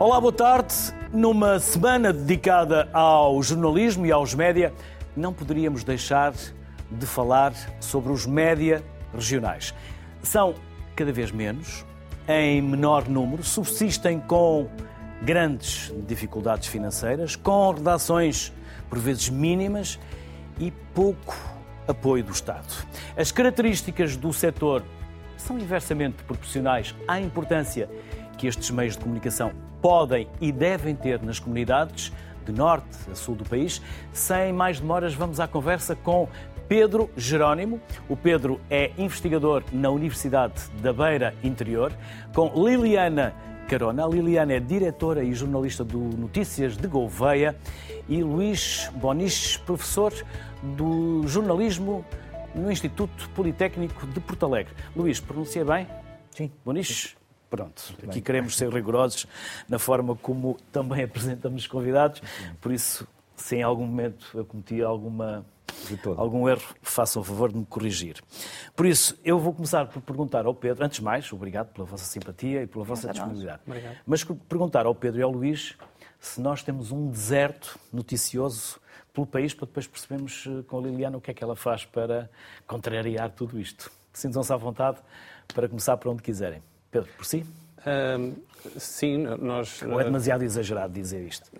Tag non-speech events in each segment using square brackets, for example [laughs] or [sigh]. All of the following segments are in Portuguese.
Olá, boa tarde. Numa semana dedicada ao jornalismo e aos média, não poderíamos deixar de falar sobre os média regionais. São cada vez menos, em menor número, subsistem com grandes dificuldades financeiras, com redações por vezes mínimas e pouco apoio do Estado. As características do setor são inversamente proporcionais à importância que estes meios de comunicação podem e devem ter nas comunidades de norte a sul do país. Sem mais demoras, vamos à conversa com Pedro Jerónimo. O Pedro é investigador na Universidade da Beira Interior, com Liliana Carona. A Liliana é diretora e jornalista do Notícias de Gouveia e Luís Boniches, professor do jornalismo no Instituto Politécnico de Porto Alegre. Luís, pronuncia bem? Sim. Boniches? Pronto, aqui queremos ser rigorosos na forma como também [laughs] apresentamos os convidados, por isso, se em algum momento eu cometi alguma, algum erro, façam o favor de me corrigir. Por isso, eu vou começar por perguntar ao Pedro, antes de mais, obrigado pela vossa simpatia e pela vossa disponibilidade, mas perguntar ao Pedro e ao Luís se nós temos um deserto noticioso pelo país, para depois percebermos eh, com a Liliana o que é que ela faz para contrariar tudo isto. Sintam-se à vontade para começar por onde quiserem. Pedro, por si? Um, sim, nós... Ou é demasiado exagerado dizer isto?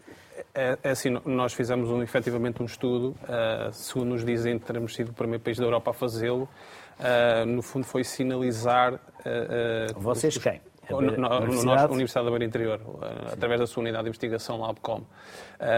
É, é assim, nós fizemos um, efetivamente um estudo, uh, segundo nos dizem, teremos sido o primeiro país da Europa a fazê-lo. Uh, no fundo foi sinalizar... Uh, Vocês os, quem? No, Universidade? Universidade da Beira Interior, através da sua unidade de investigação LabCom.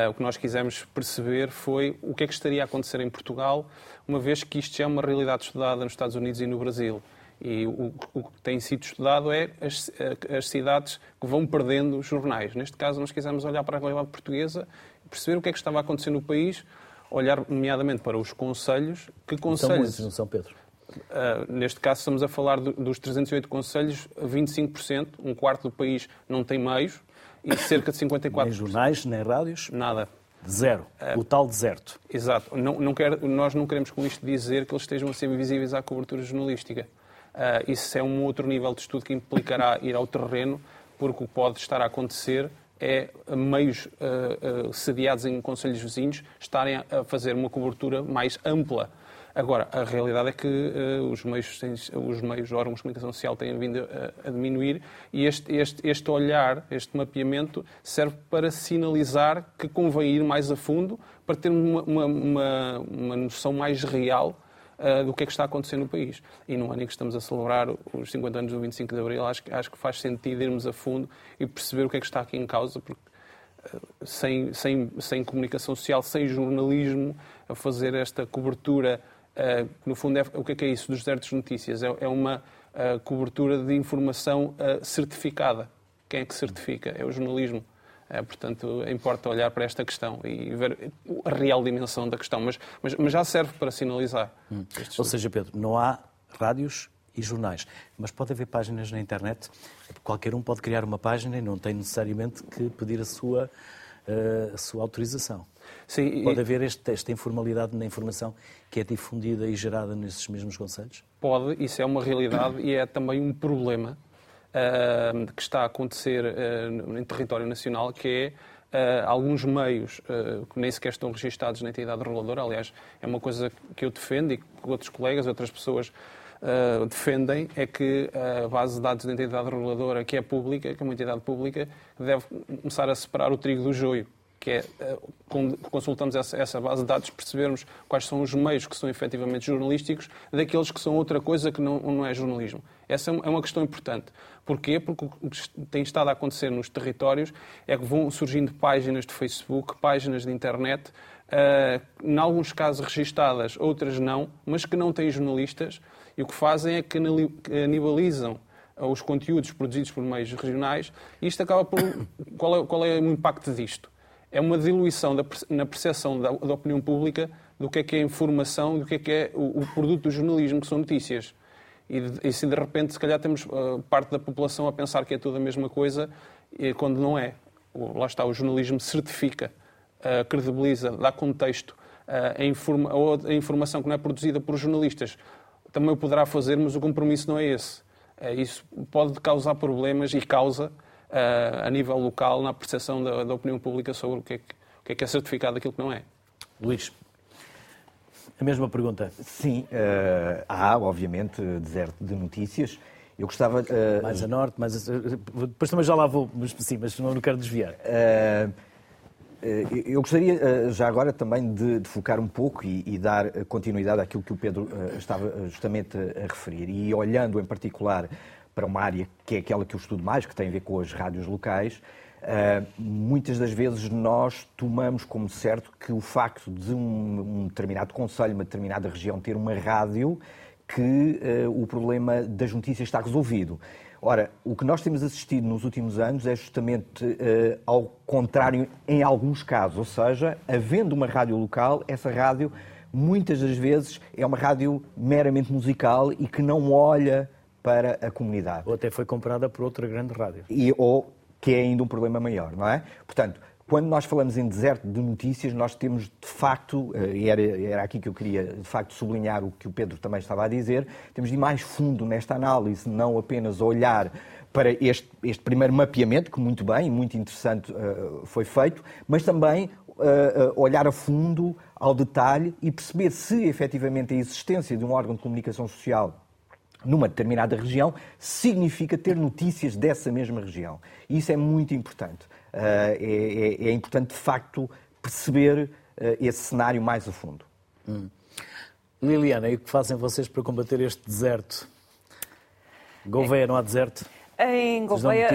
o que nós quisemos perceber foi o que é que estaria a acontecer em Portugal, uma vez que isto já é uma realidade estudada nos Estados Unidos e no Brasil. E o, o, que tem sido estudado é as, as, cidades que vão perdendo jornais. Neste caso, nós quisemos olhar para a realidade portuguesa, perceber o que é que estava a acontecer no país, olhar nomeadamente para os conselhos. Que conselhos... São São Pedro? Uh, neste caso, estamos a falar do, dos 308 conselhos, 25%, um quarto do país não tem meios e cerca de 54%. Nem jornais, nem rádios? Nada. Zero. Uh, o tal deserto. Exato. Não, não quer, nós não queremos com isto dizer que eles estejam a ser visíveis à cobertura jornalística. Uh, isso é um outro nível de estudo que implicará ir ao terreno, porque o que pode estar a acontecer é meios uh, uh, sediados em conselhos vizinhos estarem a fazer uma cobertura mais ampla. Agora, a realidade é que uh, os, meios, os meios órgãos de comunicação social têm vindo a, a diminuir e este, este, este, olhar, este mapeamento, serve para sinalizar que convém ir mais a fundo, para ter uma, uma, uma, uma noção mais real uh, do que é que está acontecendo no país. E no ano em que estamos a celebrar os 50 anos do 25 de Abril, acho, acho que faz sentido irmos a fundo e perceber o que é que está aqui em causa, porque uh, sem, sem, sem comunicação social, sem jornalismo, a fazer esta cobertura, uh, no fundo, é, o que é que é isso dos certos notícias? É, é uma cobertura de informação certificada. Quem é que certifica? É o jornalismo. É, portanto, importa olhar para esta questão e ver a real dimensão da questão, mas, mas, mas já serve para sinalizar. Hum. Ou seja, Pedro, não há rádios e jornais, mas pode haver páginas na internet. Qualquer um pode criar uma página e não tem necessariamente que pedir a sua, uh, a sua autorização. Sim, pode e... haver este, esta informalidade na informação que é difundida e gerada nesses mesmos conselhos? Pode, isso é uma realidade e é também um problema uh, que está a acontecer uh, em território nacional, que é uh, alguns meios que nem sequer estão registados na entidade reguladora. Aliás, é uma coisa que eu defendo e que outros colegas, outras pessoas defendem, é que a base de dados da entidade reguladora, que é pública, que é uma entidade pública, deve começar a separar o trigo do joio que é, quando consultamos essa, essa, base de dados, percebermos quais são os meios que são efetivamente jornalísticos daqueles que são outra coisa que não, não é jornalismo. Essa é uma questão importante. Porquê? Porque o que tem estado a acontecer nos territórios é que vão surgindo páginas de Facebook, páginas de internet, uh, em alguns casos registadas, outras não, mas que não têm jornalistas, e o que fazem é que canibalizam os conteúdos produzidos por meios regionais, e isto acaba por. Qual é, qual é o impacto disto? É uma diluição da, na percepção da, da, opinião pública do que é que é informação, do que é que é o, o produto do jornalismo, que são notícias. E, e se de repente, se calhar, temos uh, parte da população a pensar que é tudo a mesma coisa, e, quando não é. O, lá está, o jornalismo certifica, uh, credibiliza, dá contexto. Uh, a, informa a, informação que não é produzida por jornalistas também o poderá fazer, mas o compromisso não é esse. isso pode causar problemas e causa a nível local na percepção da, da, opinião pública sobre o que, é que, o que é que é certificado daquilo que não é. Luís, a mesma pergunta. Sim, uh, há, obviamente, deserto de notícias. Eu gostava. Uh, mais a norte, mais a... Depois também já lá vou, mas sim, mas não quero desviar. Uh, eu gostaria já agora também de, de focar um pouco e, e, dar continuidade àquilo que o Pedro estava justamente a referir. E olhando em particular para uma área que é aquela que eu estudo mais, que tem a ver com as rádios locais, muitas das vezes nós tomamos como certo que o facto de um, um determinado conselho, uma determinada região ter uma rádio que uh, o problema das notícias está resolvido. Ora, o que nós temos assistido nos últimos anos é justamente uh, ao contrário em alguns casos, ou seja, havendo uma rádio local, essa rádio muitas das vezes é uma rádio meramente musical e que não olha para a comunidade. Ou até foi comprada por outra grande rádio. E, ou que é ainda um problema maior, não é? Portanto, quando nós falamos em deserto de notícias, nós temos de facto, eh, e era, era aqui que eu queria de facto sublinhar o que o Pedro também estava a dizer, temos de ir mais fundo nesta análise, não apenas olhar para este, este primeiro mapeamento, que muito bem e muito interessante uh, foi feito, mas também uh, olhar a fundo, ao detalhe e perceber se efetivamente a existência de um órgão de comunicação social numa determinada região significa ter notícias dessa mesma região. E isso é muito importante. Eh, é, é, é, importante, de facto, perceber eh, esse cenário mais a fundo. Hum. Liliana, e o que fazem vocês para combater este deserto? Gouveia, não há deserto? Em Gouveia,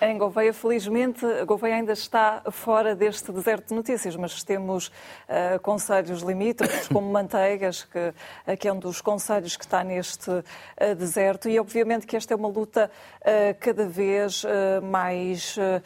em Gouveia, felizmente, Gouveia ainda está fora deste deserto de notícias, mas temos uh, conselhos limítrofes, como Manteigas, que, que é um dos conselhos que está neste uh, deserto, e obviamente que esta é uma luta uh, cada vez mais uh,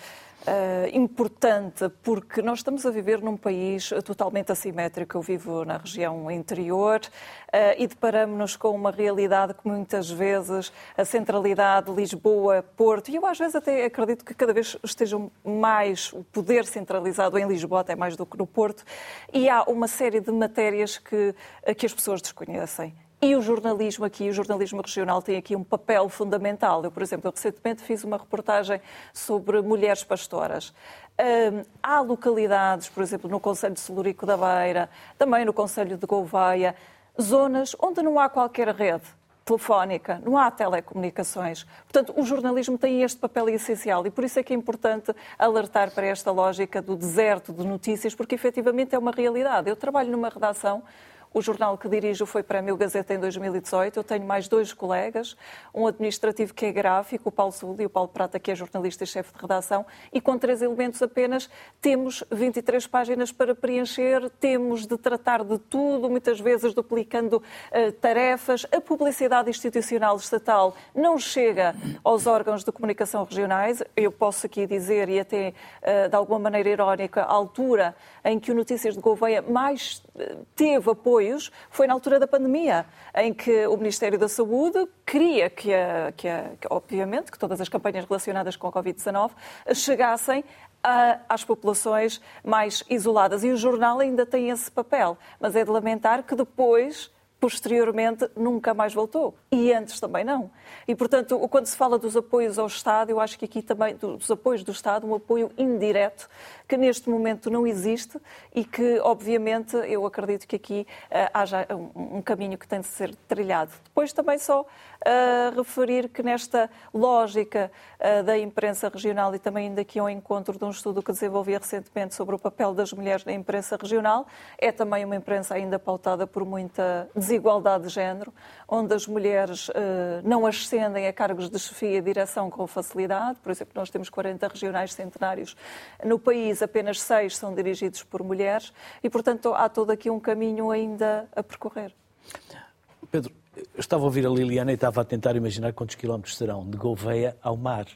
importante, porque nós estamos a viver num país totalmente assimétrico. Eu vivo na região interior uh, e deparamos-nos com uma realidade que muitas vezes a centralidade Lisboa, Porto, e eu às vezes até acredito que cada vez esteja mais o poder centralizado em Lisboa, até mais do que no Porto, e há uma série de matérias que, que as pessoas desconhecem. E o jornalismo aqui, o jornalismo regional, tem aqui um papel fundamental. Eu, por exemplo, eu recentemente fiz uma reportagem sobre mulheres pastoras. Um, há localidades, por exemplo, no Conselho de Celurico da Beira, também no Conselho de Gouveia, zonas onde não há qualquer rede telefónica, não há telecomunicações. Portanto, o jornalismo tem este papel essencial e por isso é que é importante alertar para esta lógica do deserto de notícias, porque efetivamente é uma realidade. Eu trabalho numa redação o jornal que dirijo foi para a Meu Gazeta em 2018. Eu tenho mais dois colegas, um administrativo que é gráfico, o Paulo Sul e o Paulo Prata, que é jornalista e chefe de redação, e com três elementos apenas temos 23 páginas para preencher, temos de tratar de tudo, muitas vezes duplicando uh, tarefas. A publicidade institucional estatal não chega aos órgãos de comunicação regionais. Eu posso aqui dizer, e até uh, de alguma maneira irónica, a altura em que o Notícias de Gouveia mais teve apoio apoios foi na altura da pandemia, em que o Ministério da Saúde queria que, a, que, a, que obviamente, que todas as campanhas relacionadas com a Covid-19 chegassem a, às populações mais isoladas. E o jornal ainda tem esse papel, mas é de lamentar que depois posteriormente nunca mais voltou. E antes também não. E, portanto, quando se fala dos apoios ao Estado, eu acho que aqui também, dos apoios do Estado, um apoio indireto, que neste momento não existe e que, obviamente, eu acredito que aqui uh, haja um, um, caminho que tem de ser trilhado. Depois também só uh, referir que nesta lógica uh, da imprensa regional e também ainda aqui ao encontro de um estudo que desenvolvi recentemente sobre o papel das mulheres na imprensa regional, é também uma imprensa ainda pautada por muita desigualdade de género, onde as mulheres uh, não ascendem a cargos de chefia e direção com facilidade. Por exemplo, nós temos 40 regionais centenários no país, apenas seis são dirigidos por mulheres e, portanto, há todo aqui um caminho ainda a percorrer. Pedro, eu estava a ouvir a Liliana e estava a tentar imaginar quantos quilómetros serão de Gouveia ao mar,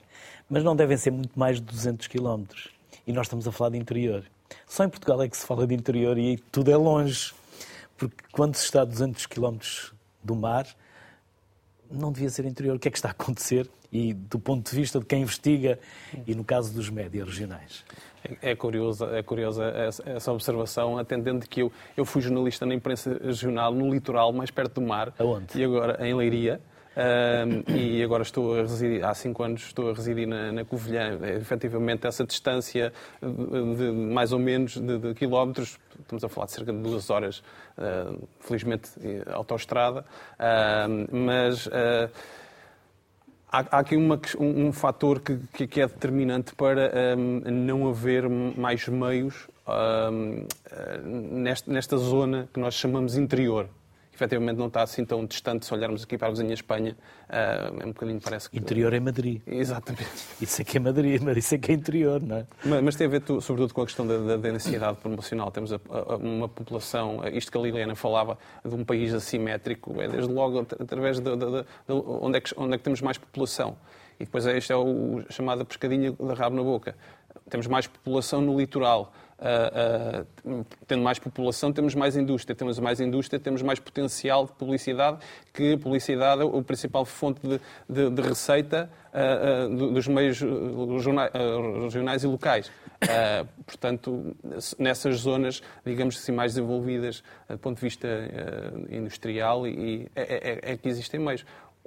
mas não devem ser muito mais de 200 quilómetros. E nós estamos a falar de interior. Só em Portugal é que se fala de interior e tudo é longe. Porque quando se está a 200 km do mar, não devia ser interior. O que é que está a acontecer? E do ponto de vista de quem investiga, e no caso dos médias regionais? É curiosa, é curiosa essa observação, atendendo que eu, eu fui jornalista na imprensa regional, no litoral, mais perto do mar. Aonde? E agora em Leiria. E agora estou a residir, há cinco anos estou a residir na, na Covilhã. É, efetivamente, essa distância de, de mais ou menos de, de, quilómetros, estamos a falar de cerca de duas horas, uh, felizmente, autoestrada, uh, mas. Uh, há, aqui uma, um, um fator que, que, é determinante para um, não haver mais meios um, nesta, nesta zona que nós chamamos interior efetivamente não está assim tão distante se olharmos aqui para a vizinha Espanha. Uh, é um bocadinho, parece que... Interior é Madrid. Exatamente. Isso é que é Madrid, mas isso é que é interior, não é? Mas, mas tem a ver, sobretudo, com a questão da, da densidade promocional. Temos a, a, uma população, isto que a Liliana falava, de um país assimétrico, é desde logo através de, de, de, de onde, é que, onde é que temos mais população. E depois é, este é o chamado pescadinha da rabo na boca. Temos mais população no litoral uh, uh, tendo mais população, temos mais indústria. Temos mais indústria, temos mais potencial de publicidade, que publicidade é a principal fonte de, de, de receita uh, dos meios regionais e locais. portanto, nessas zonas, digamos assim, mais desenvolvidas do ponto de vista industrial, e, é, é, é, que existem meios.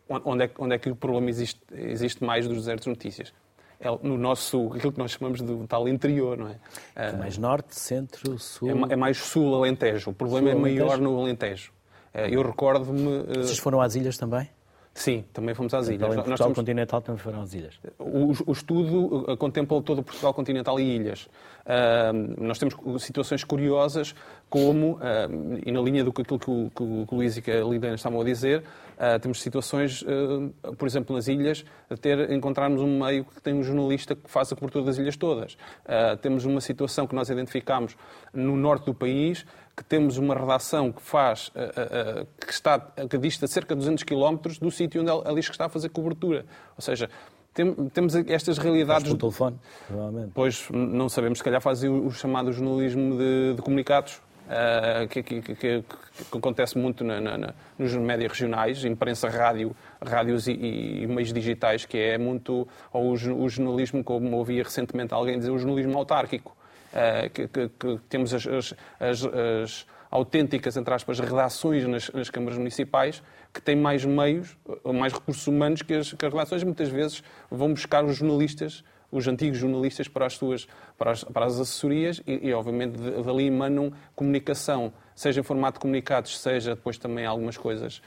Onde é, onde é que o problema existe, existe mais dos desertos de notícias? É no nosso, aquilo que nós chamamos de tal interior, não é? é mais norte, centro, sul? É, é mais sul, Alentejo. O problema sul, é maior Alentejo? no Alentejo. É, eu recordo-me... Vocês foram às ilhas também? Sim, também fomos às ilhas. Então, em Portugal somos... continental também foram às ilhas. O, o estudo uh, contempla todo o Portugal continental e ilhas. Uh, nós temos situações curiosas, como, uh, e na linha do que aquilo que o, que o Luís e que a Liliana estavam a dizer, uh, temos situações, por exemplo, nas ilhas, de ter, encontrarmos um meio que tem um jornalista que faz a cobertura das ilhas todas. temos uma situação que nós identificamos no norte do país, que temos uma redação que faz, uh, uh, que, está, que dista cerca de 200 km do sítio onde a está a fazer cobertura. Ou seja, tem, temos estas realidades... Faz telefone, provavelmente. Pois, não sabemos, se calhar fazem o, o chamado jornalismo de, de comunicados, Uh, que, que, que, que, acontece muito na, na, nos médias regionais, imprensa, rádio, rádios e, e, meios digitais, que é muito, ou o, o jornalismo, como ouvia recentemente alguém dizer, o jornalismo autárquico. Eh, que, que, que, temos as, as, as, as, autênticas, entre aspas, redações nas, nas, câmaras municipais que têm mais meios, mais recursos humanos que as, que as redações. Muitas vezes vão buscar os jornalistas, os antigos jornalistas, para as suas para as, para as assessorias e, e, obviamente, dali emanam comunicação, seja em formato de comunicados, seja depois também algumas coisas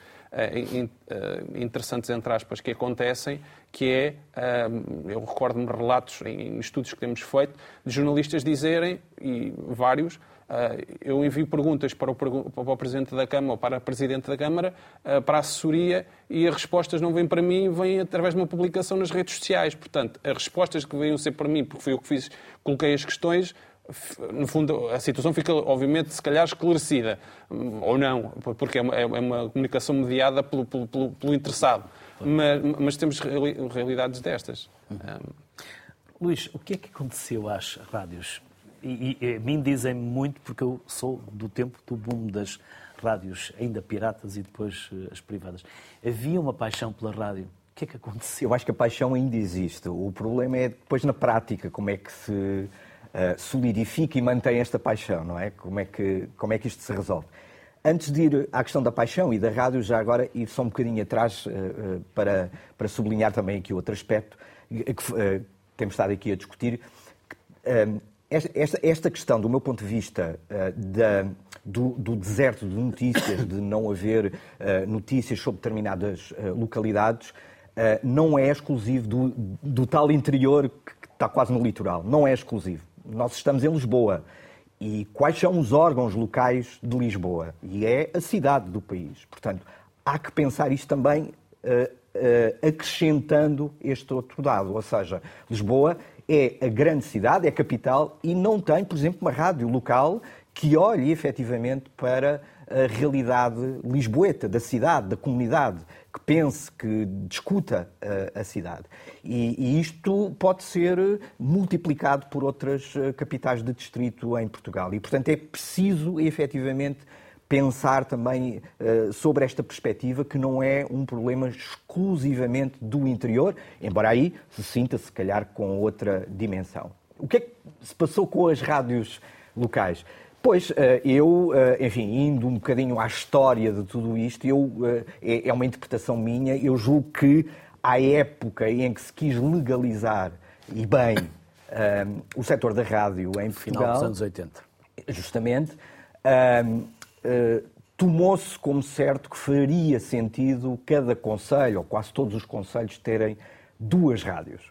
interessantes, entre aspas, que acontecem, que é, uh, eu recordo-me relatos em estudos que temos feito, de jornalistas dizerem, e vários, eu envio perguntas para o, para o, Presidente da Câmara ou para a Presidente da Câmara, para a assessoria, e as respostas não vêm para mim, vêm através de uma publicação nas redes sociais. Portanto, as respostas que vêm ser para mim, porque foi eu que fiz, coloquei as questões, no fundo, a situação fica, obviamente, se calhar esclarecida. Ou não, porque é uma, é uma comunicação mediada pelo, pelo, pelo interessado. Mas, mas, temos realidades destas. Uhum. Um... Luís, o que é que aconteceu às rádios? E, e a mim dizem muito, porque eu sou do tempo do boom das rádios, ainda piratas e depois uh, as privadas. Havia uma paixão pela rádio. O que é que aconteceu? Eu acho que a paixão ainda existe. O problema é depois na prática, como é que se solidifica e mantém esta paixão, não é? Como é, que, como é que isto se resolve? Antes de ir à questão da paixão e da rádio, já agora ir só um bocadinho atrás uh, uh, para, para sublinhar também aqui outro aspecto que temos estado aqui a discutir. Esta, esta, questão, do meu ponto de vista, da, do, do, deserto de notícias, de não haver notícias sobre determinadas localidades, não é exclusivo do, do tal interior que está quase no litoral. Não é exclusivo nós estamos em Lisboa. E quais são os órgãos locais de Lisboa? E é a cidade do país. Portanto, há que pensar isto também uh, uh, acrescentando este outro dado. Ou seja, Lisboa é a grande cidade, é a capital e não tem, por exemplo, uma rádio local que olhe efetivamente para a realidade lisboeta, da cidade, da comunidade que pense, que discuta a, eh, a cidade. E, e, isto pode ser multiplicado por outras eh, capitais de distrito em Portugal. E, portanto, é preciso efetivamente pensar também uh, sobre esta perspectiva que não é um problema exclusivamente do interior, embora aí se sinta, se calhar, com outra dimensão. O que é que se passou com as rádios locais? Pois, eu, enfim, indo um bocadinho à história de tudo isto, eu, é, é uma interpretação minha, eu julgo que à época em que se quis legalizar, e bem, um, o setor da rádio em Portugal... Final dos anos 80. Justamente. Um, uh, Tomou-se como certo que faria sentido cada conselho, ou quase todos os conselhos, terem duas rádios.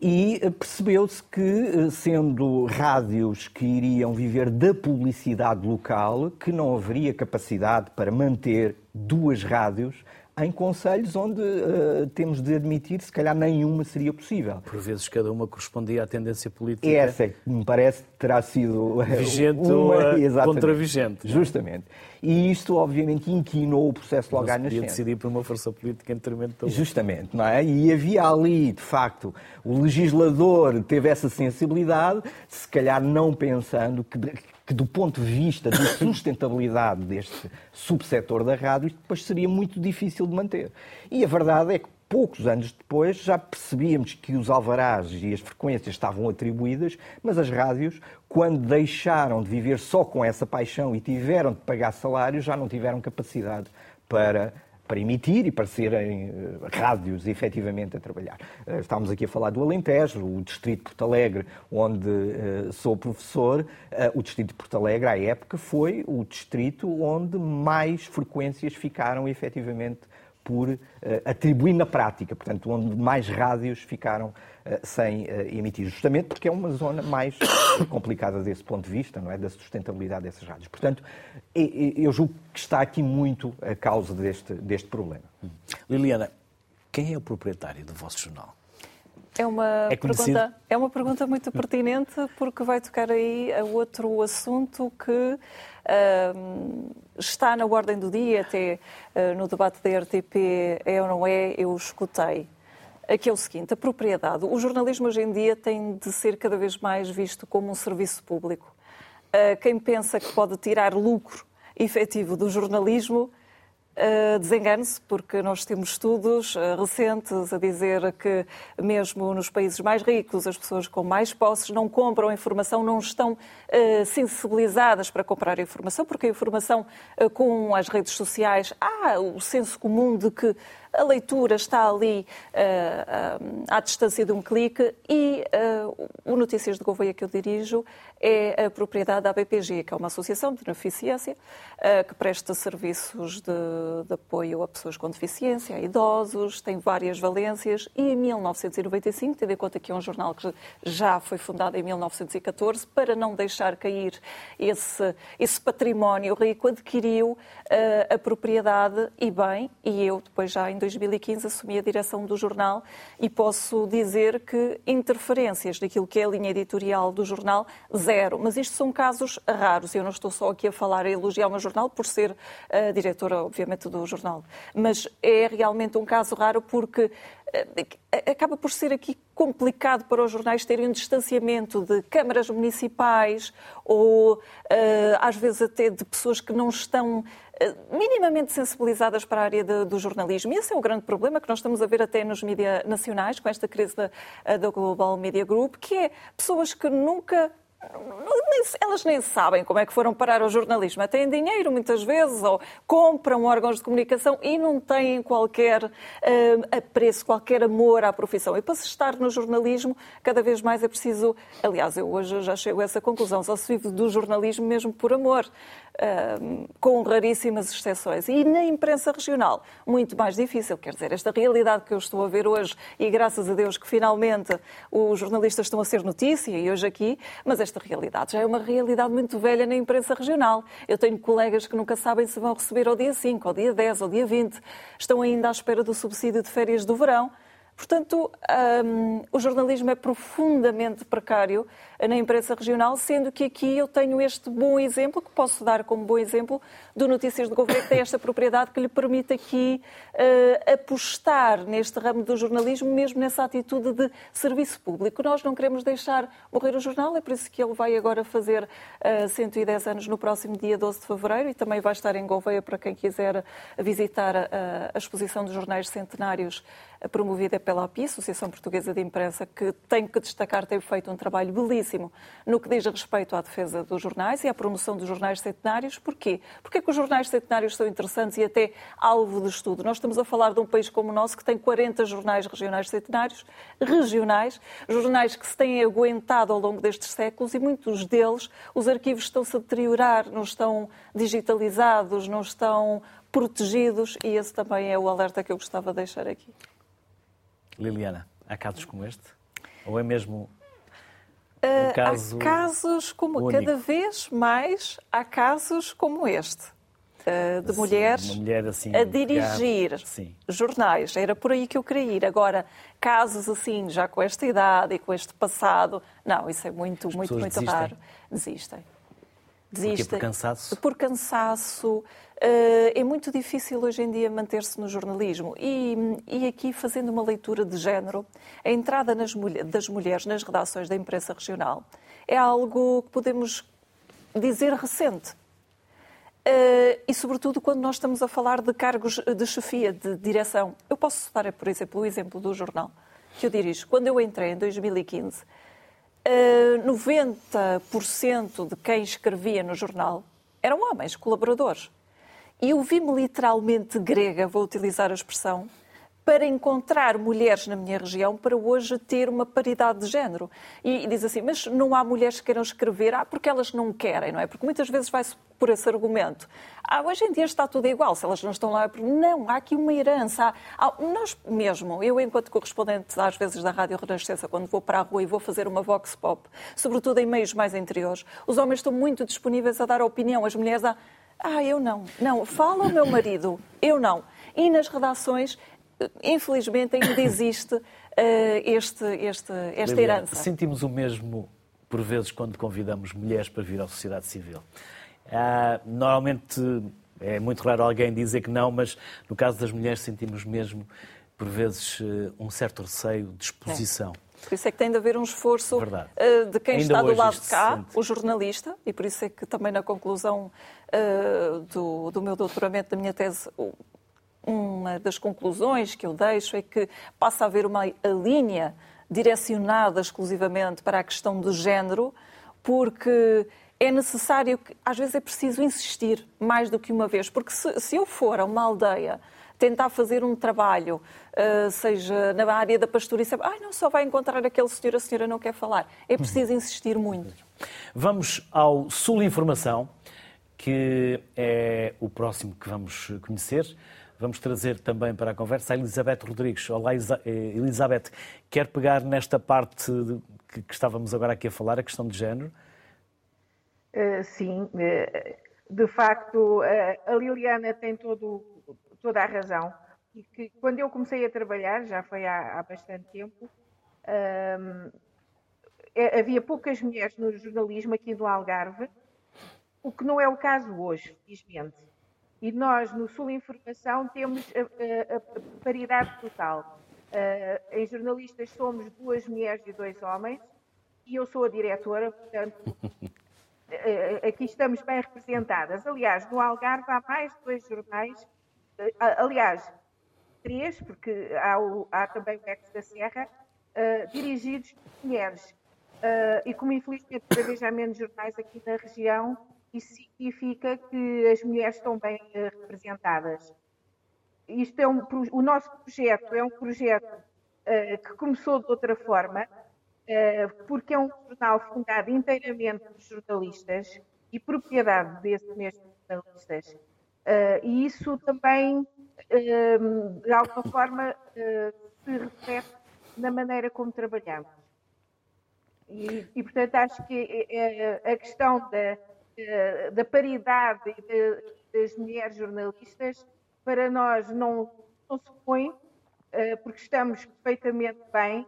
E eh, percebeu-se que, eh, sendo rádios que iriam viver da publicidade local, que não haveria capacidade para manter duas rádios em conselhos onde uh, temos de admitir, se calhar nenhuma seria possível. Por vezes cada uma correspondia à tendência política. Essa, que me parece, terá sido vigente uma, ou [laughs] contravigente. É? Justamente. E isto, obviamente, inquinou o processo logo à nascença. decidir por uma força política em detrimento da Justamente, não é? E havia ali, de facto, o legislador teve essa sensibilidade, se calhar não pensando que que, do ponto de vista da [coughs] sustentabilidade deste subsetor da rádio, isto depois seria muito difícil de manter. E a verdade é que poucos anos depois já percebíamos que os alvarás e as frequências estavam atribuídas, mas as rádios, quando deixaram de viver só com essa paixão e tiveram de pagar salários, já não tiveram capacidade para para emitir e para serem uh, rádios efetivamente a trabalhar. Uh, estamos aqui a falar do Alentejo, o Distrito de Porto Alegre, onde uh, sou professor. o Distrito de Porto Alegre, à época, foi o distrito onde mais frequências ficaram efetivamente por atribuir na prática, portanto, onde mais rádios ficaram eh, sem eh, emitir, justamente porque é uma zona mais [coughs] complicada desse ponto de vista, não é? Da sustentabilidade dessas rádios. Portanto, eu julgo que está aqui muito a causa deste, deste problema. Liliana, quem é o proprietário do vosso jornal? É uma, é, pergunta, é uma pergunta muito pertinente porque vai tocar aí a outro assunto que uh, está na ordem do dia, até uh, no debate da RTP é ou não é, eu escutei que é o seguinte: a propriedade. O jornalismo hoje em dia tem de ser cada vez mais visto como um serviço público. Ah, quem pensa que pode tirar lucro efetivo do jornalismo Uh, Desengane-se, porque nós temos estudos uh, recentes a dizer que, mesmo nos países mais ricos, as pessoas com mais posses não compram informação, não estão uh, sensibilizadas para comprar informação, porque a informação com as redes sociais há o senso comum de que a leitura está ali uh, uh, à distância de um clique e uh, o Notícias de Gouveia que eu dirijo é a propriedade da ABPG, que é uma associação de beneficência que presta serviços de, de, apoio a pessoas com deficiência, a idosos, tem várias valências e em 1995, tendo em conta que é um jornal que já foi fundado em 1914, para não deixar cair esse, esse património rico, adquiriu a propriedade e bem, e eu depois já em 2015 assumi a direção do jornal e posso dizer que interferências naquilo que é a linha editorial do jornal, zero. Mas isto são casos raros. Eu não estou só aqui a falar, a elogiar o meu jornal por ser a diretora, obviamente, do jornal. Mas é realmente um caso raro porque eh, acaba por ser aqui complicado para os jornais terem um distanciamento de câmaras municipais ou eh, às vezes até de pessoas que não estão eh, minimamente sensibilizadas para a área de, do jornalismo. E esse é o grande problema que nós estamos a ver até nos mídias nacionais, com esta crise da, da Global Media Group, que é pessoas que nunca elas nem sabem como é que foram parar ao jornalismo. Têm dinheiro muitas vezes ou compram órgãos de comunicação e não têm qualquer uh, apreço, qualquer amor à profissão. E para se estar no jornalismo, cada vez mais é preciso. Aliás, eu hoje já chego a essa conclusão. Só se vive do jornalismo mesmo por amor, com raríssimas exceções. E na imprensa regional, muito mais difícil. Quer dizer, esta realidade que eu estou a ver hoje, e graças a Deus que finalmente os jornalistas estão a ser notícia, e hoje aqui, mas esta realidade já é uma realidade muito velha na imprensa regional. Eu tenho colegas que nunca sabem se vão receber ao dia 5, ao dia 10, ao dia 20. Estão ainda à espera do subsídio de férias do verão. Portanto, um, o jornalismo é profundamente precário na imprensa regional, sendo que aqui eu tenho este bom exemplo, que posso dar como bom exemplo, do Notícias de Governo, que tem esta propriedade que lhe permite aqui uh, apostar neste ramo do jornalismo, mesmo nessa atitude de serviço público. Nós não queremos deixar morrer o jornal, é por isso que ele vai agora fazer uh, eh, 110 anos no próximo dia 12 de fevereiro e também vai estar em Gouveia para quem quiser visitar a, a exposição dos jornais centenários eh, promovida pela API, Associação Portuguesa de Imprensa, que tenho que destacar, tem feito um trabalho belíssimo no que diz respeito à defesa dos jornais e à promoção dos jornais centenários. Porquê? Porque que os jornais centenários são interessantes e até alvo de estudo? Nós estamos a falar de um país como o nosso que tem 40 jornais regionais centenários, regionais, jornais que se têm aguentado ao longo destes séculos e muitos deles, os arquivos estão-se a deteriorar, não estão digitalizados, não estão protegidos e esse também é o alerta que eu gostava de deixar aqui. Liliana, há casos como este? Ou é mesmo um caso há casos como único? cada vez mais há casos como este uh, de assim, mulheres mulher assim, a dirigir jornais era por aí que eu queria ir agora casos assim já com esta idade e com este passado não isso é muito As muito muito desistem? raro desistem desistem Por cansaço? por cansaço é muito difícil hoje em dia manter-se no jornalismo e, e, aqui fazendo uma leitura de género, a entrada nas, das mulheres nas redações da imprensa regional é algo que podemos dizer recente. Uh, e, sobretudo, quando nós estamos a falar de cargos de chefia, de direção. Eu posso dar, por exemplo, o exemplo do jornal que eu dirijo. Quando eu entrei em 2015, uh, 90% de quem escrevia no jornal eram homens, colaboradores. Eu vi-me literalmente grega, vou utilizar a expressão, para encontrar mulheres na minha região para hoje ter uma paridade de género. E, e, diz assim, mas não há mulheres que queiram escrever? Ah, porque elas não querem, não é? Porque muitas vezes vai-se por esse argumento. Ah, hoje em dia está tudo igual, se elas não estão lá... Não, há aqui uma herança. Há, nós mesmo, eu enquanto correspondente às vezes da Rádio Renascença, quando vou para a rua e vou fazer uma vox pop, sobretudo em meios mais interiores, os homens estão muito disponíveis a dar opinião, as mulheres... A, ah, eu não. Não, fala o meu marido. Eu não. E nas redações, infelizmente, ainda existe uh, este, este, esta Liliana, herança. Sentimos o mesmo, por vezes, quando convidamos mulheres para vir à sociedade civil. Uh, normalmente, é muito raro alguém dizer que não, mas no caso das mulheres sentimos mesmo, por vezes, uh, um certo receio de exposição. É. Por isso é que tem de haver um esforço Verdade. de quem Ainda está do lado de cá, o jornalista, e por isso é que também na conclusão uh, do, do meu doutoramento, da minha tese, uma das conclusões que eu deixo é que passa a haver uma linha direcionada exclusivamente para a questão do género, porque é necessário, que, às vezes é preciso insistir mais do que uma vez, porque se, se eu for a uma aldeia tentar fazer um trabalho, uh, seja na área da pastoria, ah, não, só vai encontrar aquele senhor, a senhora não quer falar. É preciso insistir muito. Vamos ao Sul Informação, que é o próximo que vamos conhecer. Vamos trazer também para a conversa a Elizabeth Rodrigues. Olá, eh, Elizabeth. Quer pegar nesta parte que, estávamos agora aqui a falar, a questão de género? Uh, sim, de facto, a Liliana tem todo toda a razão. E que quando eu comecei a trabalhar, já foi há, há bastante tempo, hum, é, havia poucas mulheres no jornalismo aqui do Algarve, o que não é o caso hoje, felizmente. E nós, no Sul Informação, temos a, a, a paridade total. Uh, em jornalistas somos duas mulheres e dois homens, e eu sou a diretora, portanto, uh, [laughs] aqui estamos bem representadas. Aliás, no Algarve há mais de dois jornais aliás, três, porque há, o, há também o Ex da Serra, uh, dirigidos por mulheres. Uh, e como infelizmente cada vez há menos jornais aqui na região, isso significa que as mulheres estão bem uh, representadas. Isto é um, o nosso projeto é um projeto que começou de outra forma, porque é um jornal fundado inteiramente por jornalistas e propriedade desses mesmos jornalistas. Uh, e isso também, uh, de alguma forma, uh, se reflete na maneira como trabalhamos. E, e portanto, acho que a questão da, da paridade das mulheres jornalistas, para nós, não, não se põe, porque estamos perfeitamente bem.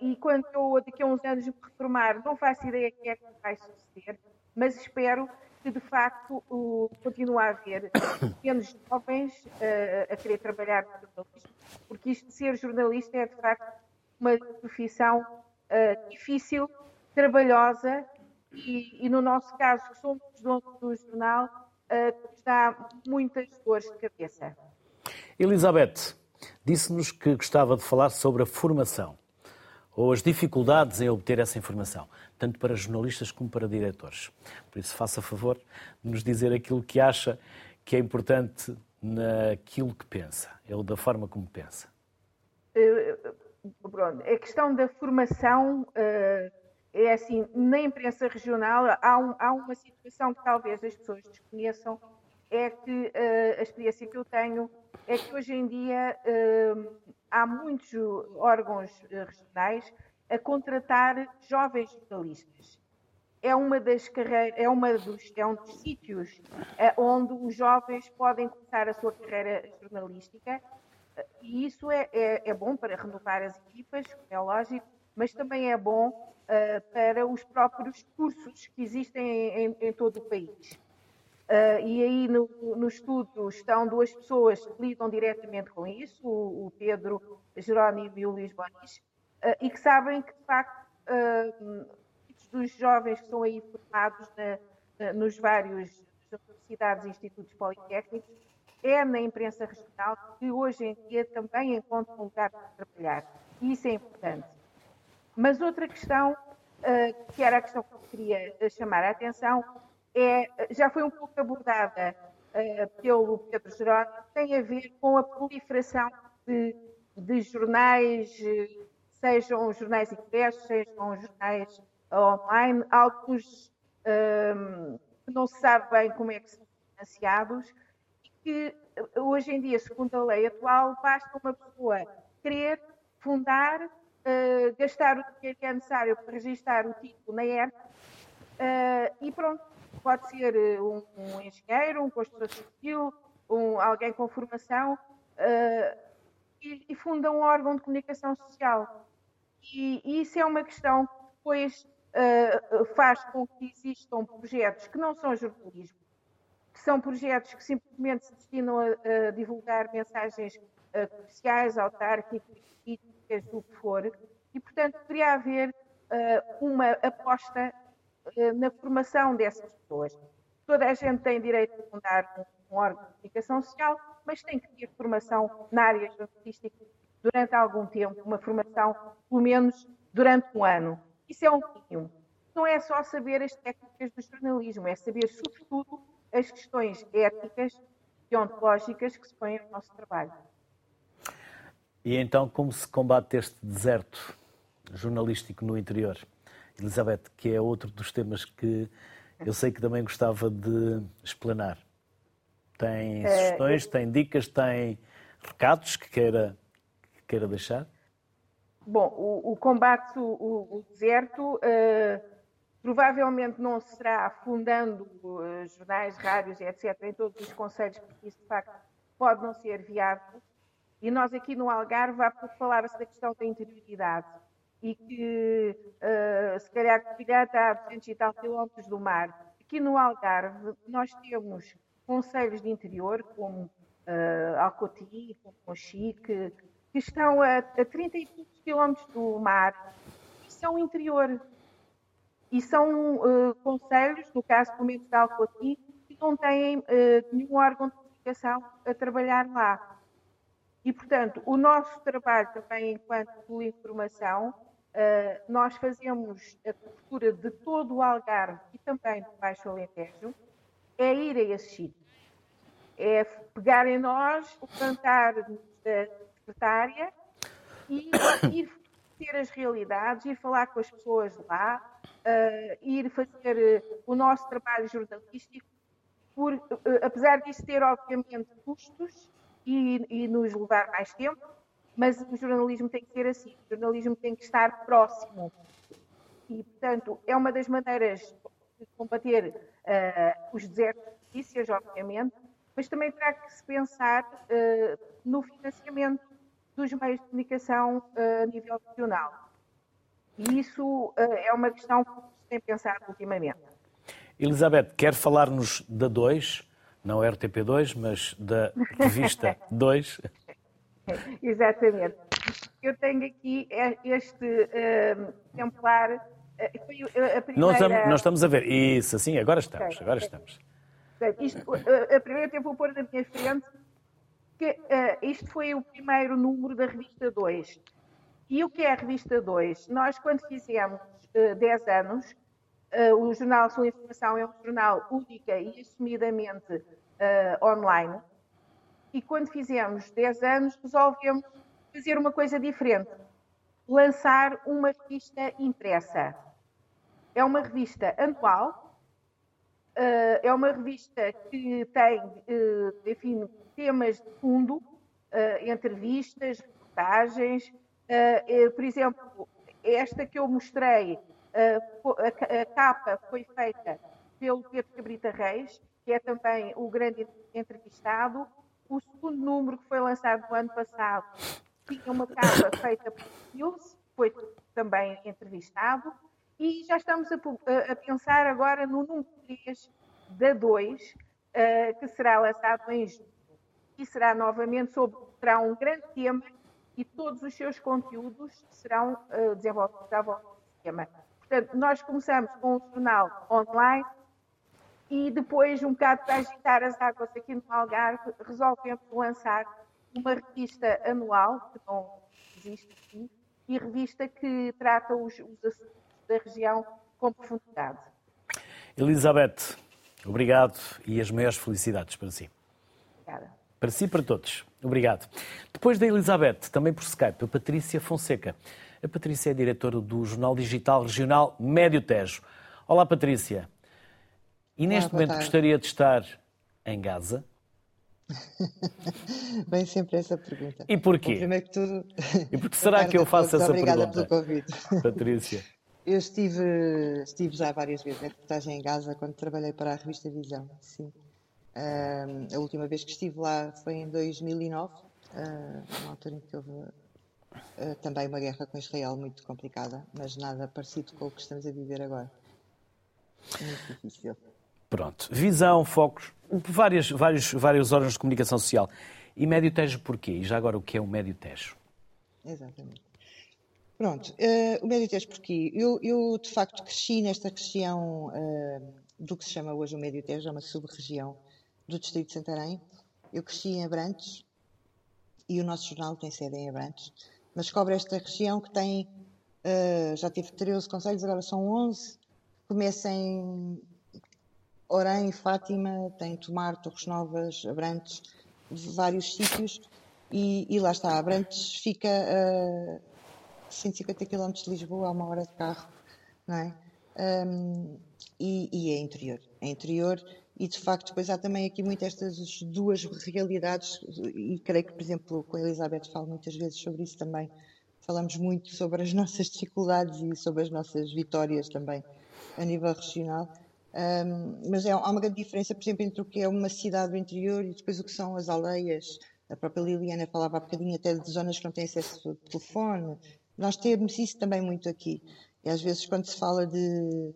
e quando eu, daqui a uns anos, me reformar, não faço ideia que é que vai suceder, mas espero que de facto o, continua a haver [coughs] pequenos jovens uh, a querer trabalhar no jornalismo, porque isto de ser jornalista é de facto uma profissão uh, difícil, trabalhosa e, e, no nosso caso, que somos donos do jornal, uh, dá muitas dores de cabeça. Elizabeth, disse-nos que gostava de falar sobre a formação. Ou as dificuldades em obter essa informação, tanto para jornalistas como para diretores. Por isso, faça favor de nos dizer aquilo que acha que é importante naquilo que pensa, ou da forma como pensa. Pronto, a questão da formação uh, é assim, na imprensa regional há, um, há, uma situação que talvez as pessoas desconheçam, é que uh, a experiência que eu tenho é que hoje em dia há muitos órgãos regionais a contratar jovens jornalistas é uma das carreiras, é, uma dos, é um dos sítios uh, onde os jovens podem começar a sua carreira jornalística uh, e isso é, é, é, bom para renovar as equipas, é lógico, mas também é bom uh, para os próprios cursos que existem em, em todo o país. E aí no, no, estudo estão duas pessoas que lidam diretamente com isso, o, o Pedro Jerónimo e o Luís Bonis, e que sabem que de facto dos jovens que estão aí formados na, na, nos vários universidades e institutos politécnicos, é na imprensa regional que hoje em dia também encontram um lugar para trabalhar. E isso é importante. Mas outra questão, uh, que era a questão que eu queria chamar a atenção, é, já foi um pouco abordada uh, pelo Pedro Jerónimo, tem a ver com a proliferação de, de jornais, sejam jornais impressos, sejam jornais online, alguns um, que não se sabe bem como é que são financiados e que hoje em dia, segundo a lei atual, basta uma pessoa querer fundar, uh, gastar o dinheiro que é necessário para registrar o título na ERP uh, e pronto, pode ser um, um engenheiro, um construtor civil, um, alguém com formação uh, e, e funda um órgão de comunicação social. E, e isso é uma questão que depois uh, faz com que existam projetos que não são jornalismo, que são projetos que simplesmente se destinam a, a divulgar mensagens uh, comerciais, autárquicas, políticas, do que for, e, portanto, deveria haver uh, uma aposta na formação dessas pessoas. Toda a gente tem direito a fundar um, órgão de comunicação social, mas tem que ter formação na área jornalística durante algum tempo, uma formação, pelo menos, durante um ano. Isso é um mínimo. Não é só saber as técnicas do jornalismo, é saber, sobretudo, as questões éticas e ontológicas que se põem no nosso trabalho. E então, como se combate este deserto jornalístico no interior? Elizabeth, que é outro dos temas que eu sei que também gostava de explanar. Tem é, sugestões, tem dicas, tem recados que queira, que queira deixar? Bom, o, o combate o, o deserto uh, provavelmente não será fundando uh, jornais, rádios, etc., em todos os conselhos, porque isso de facto pode não ser viável. E nós aqui no Algarve, há pouco falava-se da questão da interioridade e que uh, se calhar Covilhã está a 200 e tal quilómetros do mar. Aqui no Algarve nós temos conselhos de interior como uh, Alcoti, como Conchique, que estão a, a 30 e poucos quilómetros do mar e são interior. E são uh, conselhos, no caso pelo menos da Alcotim, que não têm uh, nenhum órgão de comunicação a trabalhar lá. E, portanto, o nosso trabalho também enquanto informação, uh, nós fazemos a cobertura de todo o Algarve e também do Baixo Alentejo, é ir a esses sítios. É pegar em nós, levantar-nos da secretária e [coughs] ir ter as realidades, ir falar com as pessoas lá, uh, ir fazer uh, o nosso trabalho jornalístico, por, uh, apesar disso ter, obviamente, custos e, e, nos levar mais tempo, mas o jornalismo tem que ser assim, o jornalismo tem que estar próximo. E, portanto, é uma das maneiras de combater os desertos de notícias, obviamente, mas também terá que se pensar no financiamento dos meios de comunicação uh, a nível regional. E isso uh, é uma questão que se tem pensado ultimamente. Elizabeth, quer falar-nos da 2, não RTP2, mas da revista [laughs] 2? [laughs] Exatamente. Eu tenho aqui é, este uh, exemplar. Foi a primeira... Não estamos, nós estamos a ver. Isso, assim, agora estamos. Agora estamos. Isto, a primeira que eu vou pôr na minha frente que uh, isto foi o primeiro número da revista 2. E o que é a revista 2? Nós, quando fizemos uh, 10 anos, uh, o Jornal Sua Informação é um jornal única e assumidamente uh, online. E quando fizemos 10 anos, resolvemos fazer uma coisa diferente: lançar uma revista impressa. É uma revista anual, uh, é uma revista que tem, uh, enfim, temas de fundo, uh, entrevistas, reportagens. por exemplo, esta que eu mostrei, a, capa foi feita pelo Pedro Cabrita Reis, que é também o grande entrevistado. O segundo número, que foi lançado no ano passado, tinha uma capa feita por Hills, foi também entrevistado. E já estamos a, a pensar agora no número 3 da 2, uh, que será lançado em junho. E será novamente sobre terá um grande tema e todos os seus conteúdos serão uh, desenvolvidos à volta desse tema. Portanto, nós começamos com um jornal online e depois, um bocado para agitar as águas aqui no Algarve, resolvemos lançar uma revista anual, que não existe aqui, e revista que trata os, os assuntos da região com profundidade. Elizabeth, obrigado e as maiores felicidades para si. Obrigada. Para si e para todos. Obrigado. Depois da Elizabeth, também por Skype, a Patrícia Fonseca. A Patrícia é diretora do Jornal Digital Regional Médio Tejo. Olá, Patrícia. E neste momento tarde. gostaria de estar em Gaza? [laughs] Vem sempre essa pergunta. E porquê? Bom, primeiro que tudo. [laughs] E porque será que eu faço essa obrigada pergunta? Obrigada pelo convite. [laughs] Patrícia. Eu estive, estive já várias vezes na reportagem em Gaza quando trabalhei para a revista Visão. Sim. Uh, a última vez que estive lá foi em 2009, uh, uma altura em que houve uh, também uma guerra com Israel muito complicada, mas nada parecido com o que estamos a viver agora. Muito difícil. Pronto. Visão, focos, várias, vários, vários órgãos de comunicação social. E Médio Tejo porquê? E já agora o que é o Médio Tejo? Exatamente. Pronto, uh, o Médio Tejo porquê? Eu, eu, de facto, cresci nesta região uh, do que se chama hoje o Médio Tejo, é uma sub-região do Distrito de Santarém. Eu cresci em Abrantes e o nosso jornal tem sede em Abrantes, mas cobre esta região que tem, uh, já teve 13 conselhos, agora são 11, começa em Orém, Fátima, tem Tomar, Torres Novas, Abrantes, vários sítios. E, e lá está, Abrantes fica a 150 km de Lisboa, a uma hora de carro, não é? Um, e, e, é interior. É interior e, de facto, depois há também aqui muito estas duas realidades e creio que, por exemplo, com a Elizabeth falo muitas vezes sobre isso também. Falamos muito sobre as [laughs] nossas dificuldades e sobre as nossas vitórias também a nível regional. Um, mas é, há uma grande diferença, por exemplo, entre o que é uma cidade do interior e depois o que são as aldeias. A própria Liliana falava há bocadinho até de zonas que não têm acesso ao telefone. Nós temos isso também muito aqui. E às vezes, quando se fala de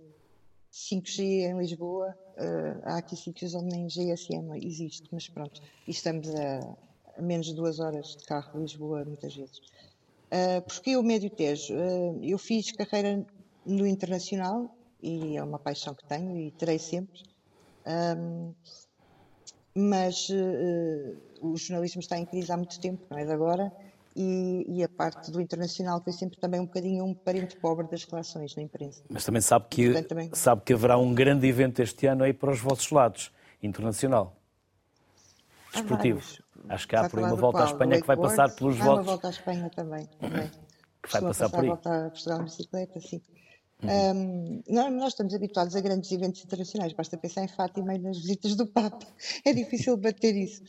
5G em Lisboa, uh, há aqui sítios onde nem GSM existe, mas pronto, e estamos a, a, menos de duas horas de carro de Lisboa, muitas vezes. Uh, porque o Médio Tejo? Uh, eu fiz carreira no internacional, e é uma paixão que tenho e terei sempre. Um, mas uh, o jornalismo está em crise há muito tempo, não é de agora, e, e, a parte do internacional foi sempre também um bocadinho um parente pobre das relações na imprensa. Mas também sabe que, Portanto, também... sabe que haverá um grande evento este ano aí para os vossos lados, internacional, desportivo. Acho que há por aí uma volta à Espanha que vai passar pelos há votos. uma volta à Espanha também. também. Que vai passar por aí. volta a Portugal bicicleta, sim. Uhum. Um, nós estamos habituados a grandes eventos internacionais, basta pensar em Fátima e nas visitas do Papa. [laughs] É difícil bater isso.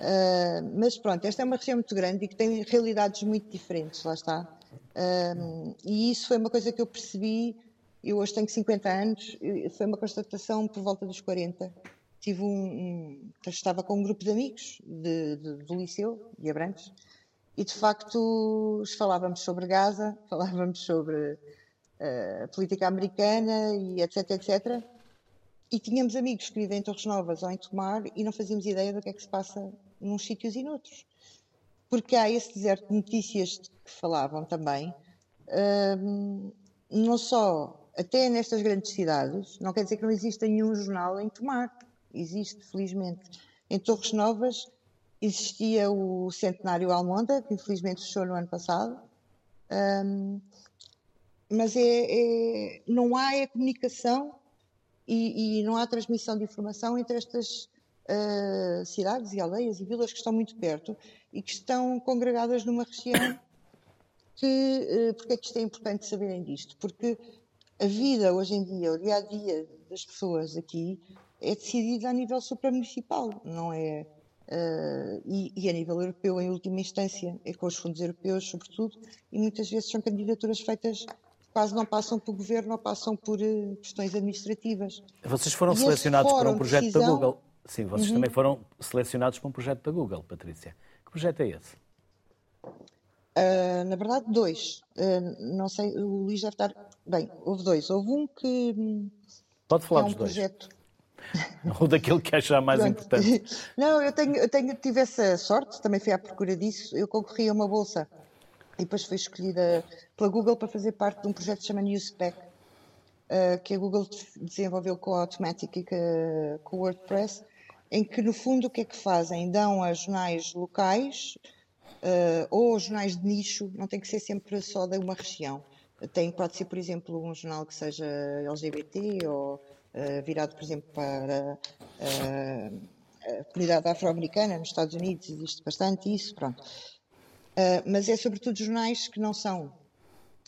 Uh, mas pronto, esta é uma região muito grande e que tem realidades muito diferentes, lá está. Um, e isso foi uma coisa que eu percebi. Eu hoje tenho 50 anos, foi uma constatação por volta dos 40. Tive um, um estava com um grupo de amigos de, de, do liceu, de Abrantes, e de facto falávamos sobre Gaza, [laughs] falávamos sobre eh, política americana e etc, etc. E tínhamos amigos que vivem em Torres Novas ou em Tomar e não fazíamos ideia do que é que se passa nos sítios e noutros. Porque há esse deserto de notícias que falavam também, um, não só, até nestas grandes cidades, não quer dizer que não exista nenhum jornal em Tomar. Existe, felizmente. Em Torres Novas existia o Centenário Almonda, que infelizmente fechou no ano passado, Um, mas é, é, não há é comunicação e, e, não há transmissão de informação entre estas uh, cidades e aldeias e vilas que estão muito perto e que estão congregadas numa região [coughs] que, uh, porque é que isto é importante saberem disto? Porque a vida hoje em dia, o dia a dia das pessoas aqui é decidida a nível supramunicipal, não é? Uh, e, e, a nível europeu, em última instância, é com os fundos europeus, sobretudo, e muitas vezes são candidaturas feitas quase não passam por governo ou passam por uh, questões administrativas. Vocês foram e selecionados para um projeto decisão... da Google. Sim, vocês uhum. também foram selecionados para um projeto da Google, Patrícia. Que projeto é esse? Uh, na verdade, dois. Uh, não sei, o Luís deve estar. Bem, houve dois. Houve um que. Pode falar é um dos dois. projeto. [laughs] Ou daquele que achar mais Pronto. importante. [laughs] Não, eu, tenho, eu tenho, tive essa sorte, também fui à procura disso. Eu concorri a uma bolsa e depois fui escolhida pela Google para fazer parte de um projeto que se chama NewSpec, uh, que a Google desenvolveu com a Automatic e com o WordPress, em que no fundo o que é que fazem? Dão a jornais locais uh, ou jornais de nicho, não tem que ser sempre só de uma região. Tem, pode ser, por exemplo, um jornal que seja LGBT ou uh, virado, por exemplo, para a comunidade afro-americana nos Estados Unidos, existe bastante isso, pronto. Uh, mas é sobretudo jornais que não são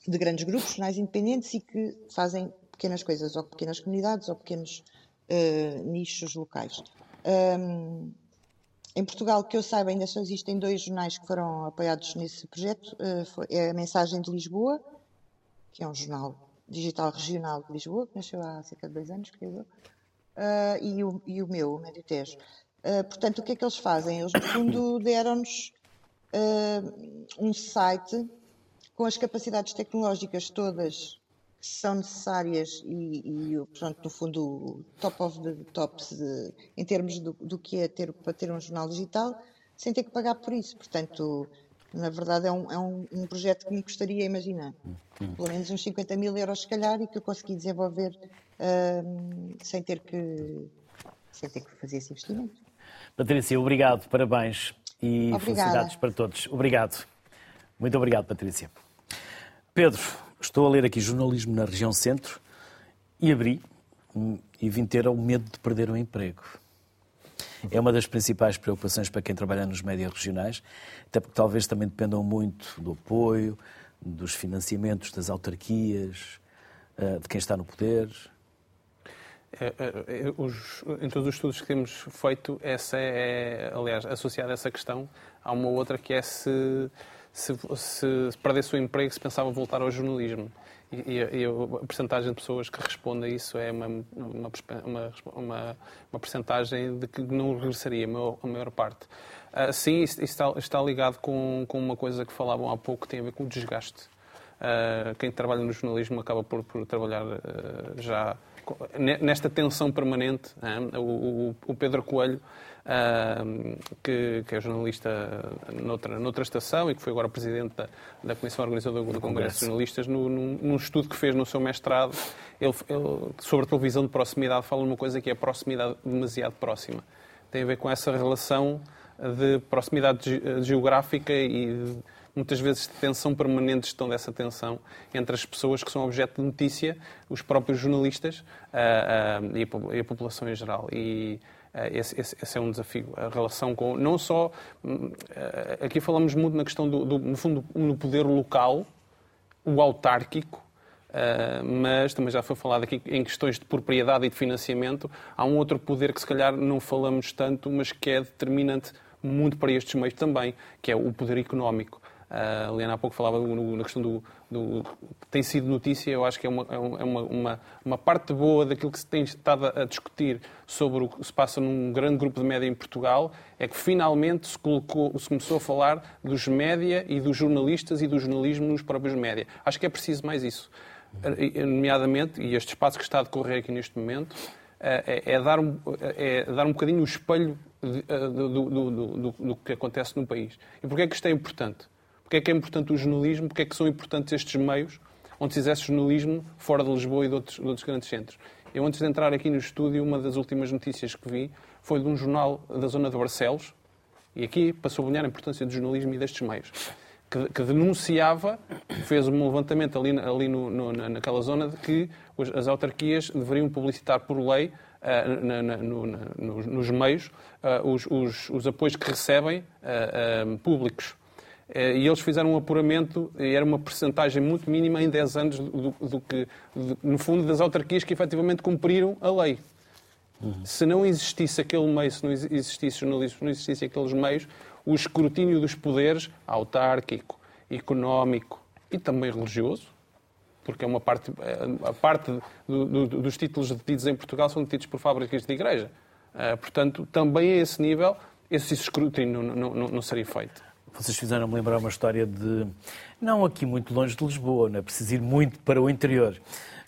de grandes grupos, jornais independentes e que fazem pequenas coisas, ou pequenas comunidades, ou pequenos uh, nichos locais. Um, em Portugal, que eu saiba, ainda só existem dois jornais que foram apoiados nesse projeto. Uh, foi, é a Mensagem de Lisboa, que é um jornal digital regional de Lisboa, que nasceu há cerca de dois anos, creio eu, e, o, e o meu, o Médio Tejo. portanto, o que é que eles fazem? Eles, no fundo, deram-nos uh, um site com as capacidades tecnológicas todas que são necessárias e, e portanto, no fundo, top of the tops de, em termos do, do, que é ter, para ter um jornal digital, sem ter que pagar por isso. Portanto, na verdade, é um, é um, um projeto que me gostaria, imaginar, pelo menos uns 50 mil euros, se calhar, e que eu consegui desenvolver uh, sem, ter que, sem ter que fazer esse investimento. Patrícia, obrigado, parabéns e Obrigada. felicidades para todos. Obrigado. Muito obrigado, Patrícia. Pedro, estou a ler aqui jornalismo na região centro e abri e vim ter o medo de perder o emprego. É uma das principais preocupações para quem trabalha nos médias regionais, até porque talvez também dependam muito do apoio, dos financiamentos das autarquias, eh, de quem está no poder. É, é, é, os, em todos os estudos que temos feito, essa é, aliás, associada a essa questão, há uma outra que é se, se, se, se perdesse o emprego, se pensava voltar ao jornalismo. E, e, a, percentagem de pessoas que responde a isso é uma, uma, uma, uma, percentagem de que não regressaria, a maior, a maior parte. Uh, sim, isso está, está ligado com, com uma coisa que falavam há pouco, que tem a ver com o desgaste. Uh, quem trabalha no jornalismo acaba por, por trabalhar uh, já nesta tensão permanente. O, o, Pedro Coelho, que, é jornalista noutra, noutra estação e que foi agora presidente da, da Comissão Organizadora do, do Congresso de Jornalistas, no, num, num, estudo que fez no seu mestrado ele, ele, sobre a televisão de proximidade, fala numa coisa que é a proximidade demasiado próxima. Tem a ver com essa relação de proximidade geográfica e muitas vezes de tensão permanente gestão dessa tensão entre as pessoas que são objeto de notícia, os próprios jornalistas uh, uh, e, a, e, a, população em geral. E uh, esse, esse, esse, é um desafio. A relação com. Não só. Hum, aqui falamos muito na questão do, do no fundo, no poder local, o autárquico. Mas também já foi falado aqui em questões de propriedade e de financiamento. Há um outro poder que se calhar não falamos tanto, mas que é determinante muito para estes meios também, que é o poder económico. A Liana há pouco falava na questão do, do, tem sido notícia, eu acho que é, uma, é, é uma, uma, uma, parte boa daquilo que se tem estado a discutir sobre o que se passa num grande grupo de média em Portugal, é que finalmente se, colocou, se começou a falar dos média e dos jornalistas e do jornalismo nos próprios média. Acho que é preciso mais isso. Nomeadamente, e este espaço que está a decorrer aqui neste momento, é, é, dar, um, é dar um bocadinho o espelho do, do, do, do, que acontece no país. E porquê é que isto é importante? Porque é que é importante o jornalismo? Porque é que são importantes estes meios onde se exerce jornalismo fora de Lisboa e de outros, de outros grandes centros? Eu, antes de entrar aqui no estúdio, uma das últimas notícias que vi foi de um jornal da zona de Barcelos, e aqui para sublinhar a importância do jornalismo e destes meios. que, que denunciava, fez um levantamento ali, ali no, no, naquela zona de que as autarquias deveriam publicitar por lei Uh, na, na, no, nos, nos, meios uh, os, os, os, apoios que recebem uh, públicos. E eles fizeram um apuramento, e era uma percentagem muito mínima em 10 anos do, do que, no fundo, das autarquias que efetivamente cumpriram a lei. Uhum. Se não existisse aquele meio, se não existisse jornalismo, se não existisse aqueles meios, o escrutínio dos poderes autárquico, económico e também religioso, porque é uma parte, é, a parte do, do, dos títulos detidos em Portugal são detidos por fábricas de igreja. Uh, portanto, também a esse nível, esse escrutínio não, não, não seria feito. Vocês fizeram-me lembrar uma história de. Não aqui muito longe de Lisboa, não é preciso ir muito para o interior.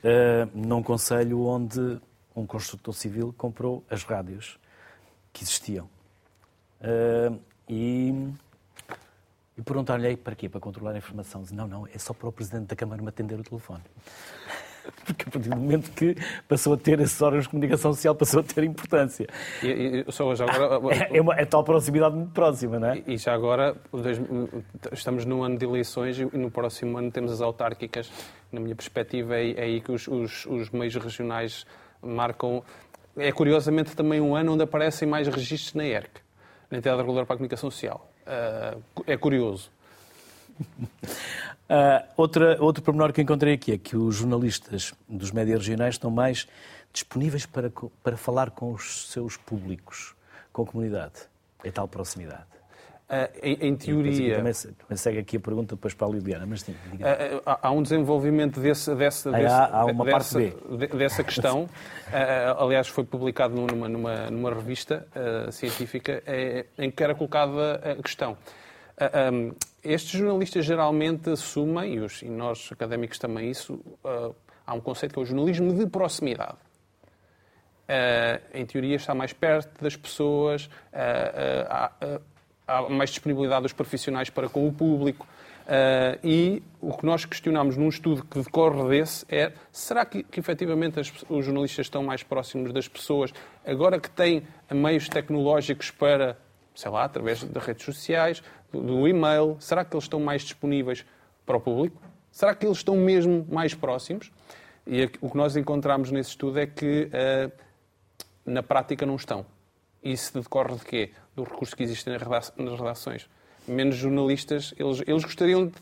Uh, num conselho onde um construtor civil comprou as rádios que existiam. Uh, e, e perguntaram-lhe para quê? Para controlar a informação. Diz, não, não, é só para o Presidente da Câmara me atender o telefone. [laughs] Porque a partir do momento que passou a ter esses órgãos de comunicação social, passou a ter importância. E, e só já agora... é, é, uma, é tal proximidade muito próxima, não é? E, já agora, estamos num ano de eleições e no próximo ano temos as autárquicas. Na minha perspectiva, é, é aí que os, os, os meios regionais marcam. É curiosamente também um ano onde aparecem mais registros na ERC na entidade reguladora para a comunicação social. Uh, é curioso. Uh, [laughs] outra, outro pormenor que encontrei aqui é que os jornalistas dos médias regionais estão mais disponíveis para, para falar com os seus públicos, com a comunidade. É tal proximidade. Uh, em, em, teoria. Também, também, segue aqui a pergunta depois para a Liliana, mas sim. Uh, há, há um desenvolvimento desse, desse, ah, desse, há, há uma dessa, parte B. dessa questão. uh, [laughs] aliás, foi publicado numa, numa, numa revista científica em que era colocada a questão. Um, estes jornalistas geralmente assumem, e, os, e nós académicos também isso, há um conceito que é o jornalismo de proximidade. em teoria está mais perto das pessoas, há mais disponibilidade dos profissionais para com o público. Uh, e o que nós questionamos num estudo que decorre desse é será que, que efetivamente as, os jornalistas estão mais próximos das pessoas agora que têm meios tecnológicos para, sei lá, através das redes sociais, do, do e-mail, será que eles estão mais disponíveis para o público? Será que eles estão mesmo mais próximos? E o que nós encontramos nesse estudo é que uh, na prática não estão. Isso decorre de quê? Do recurso que existe nas redações. Menos jornalistas, eles, eles gostariam de,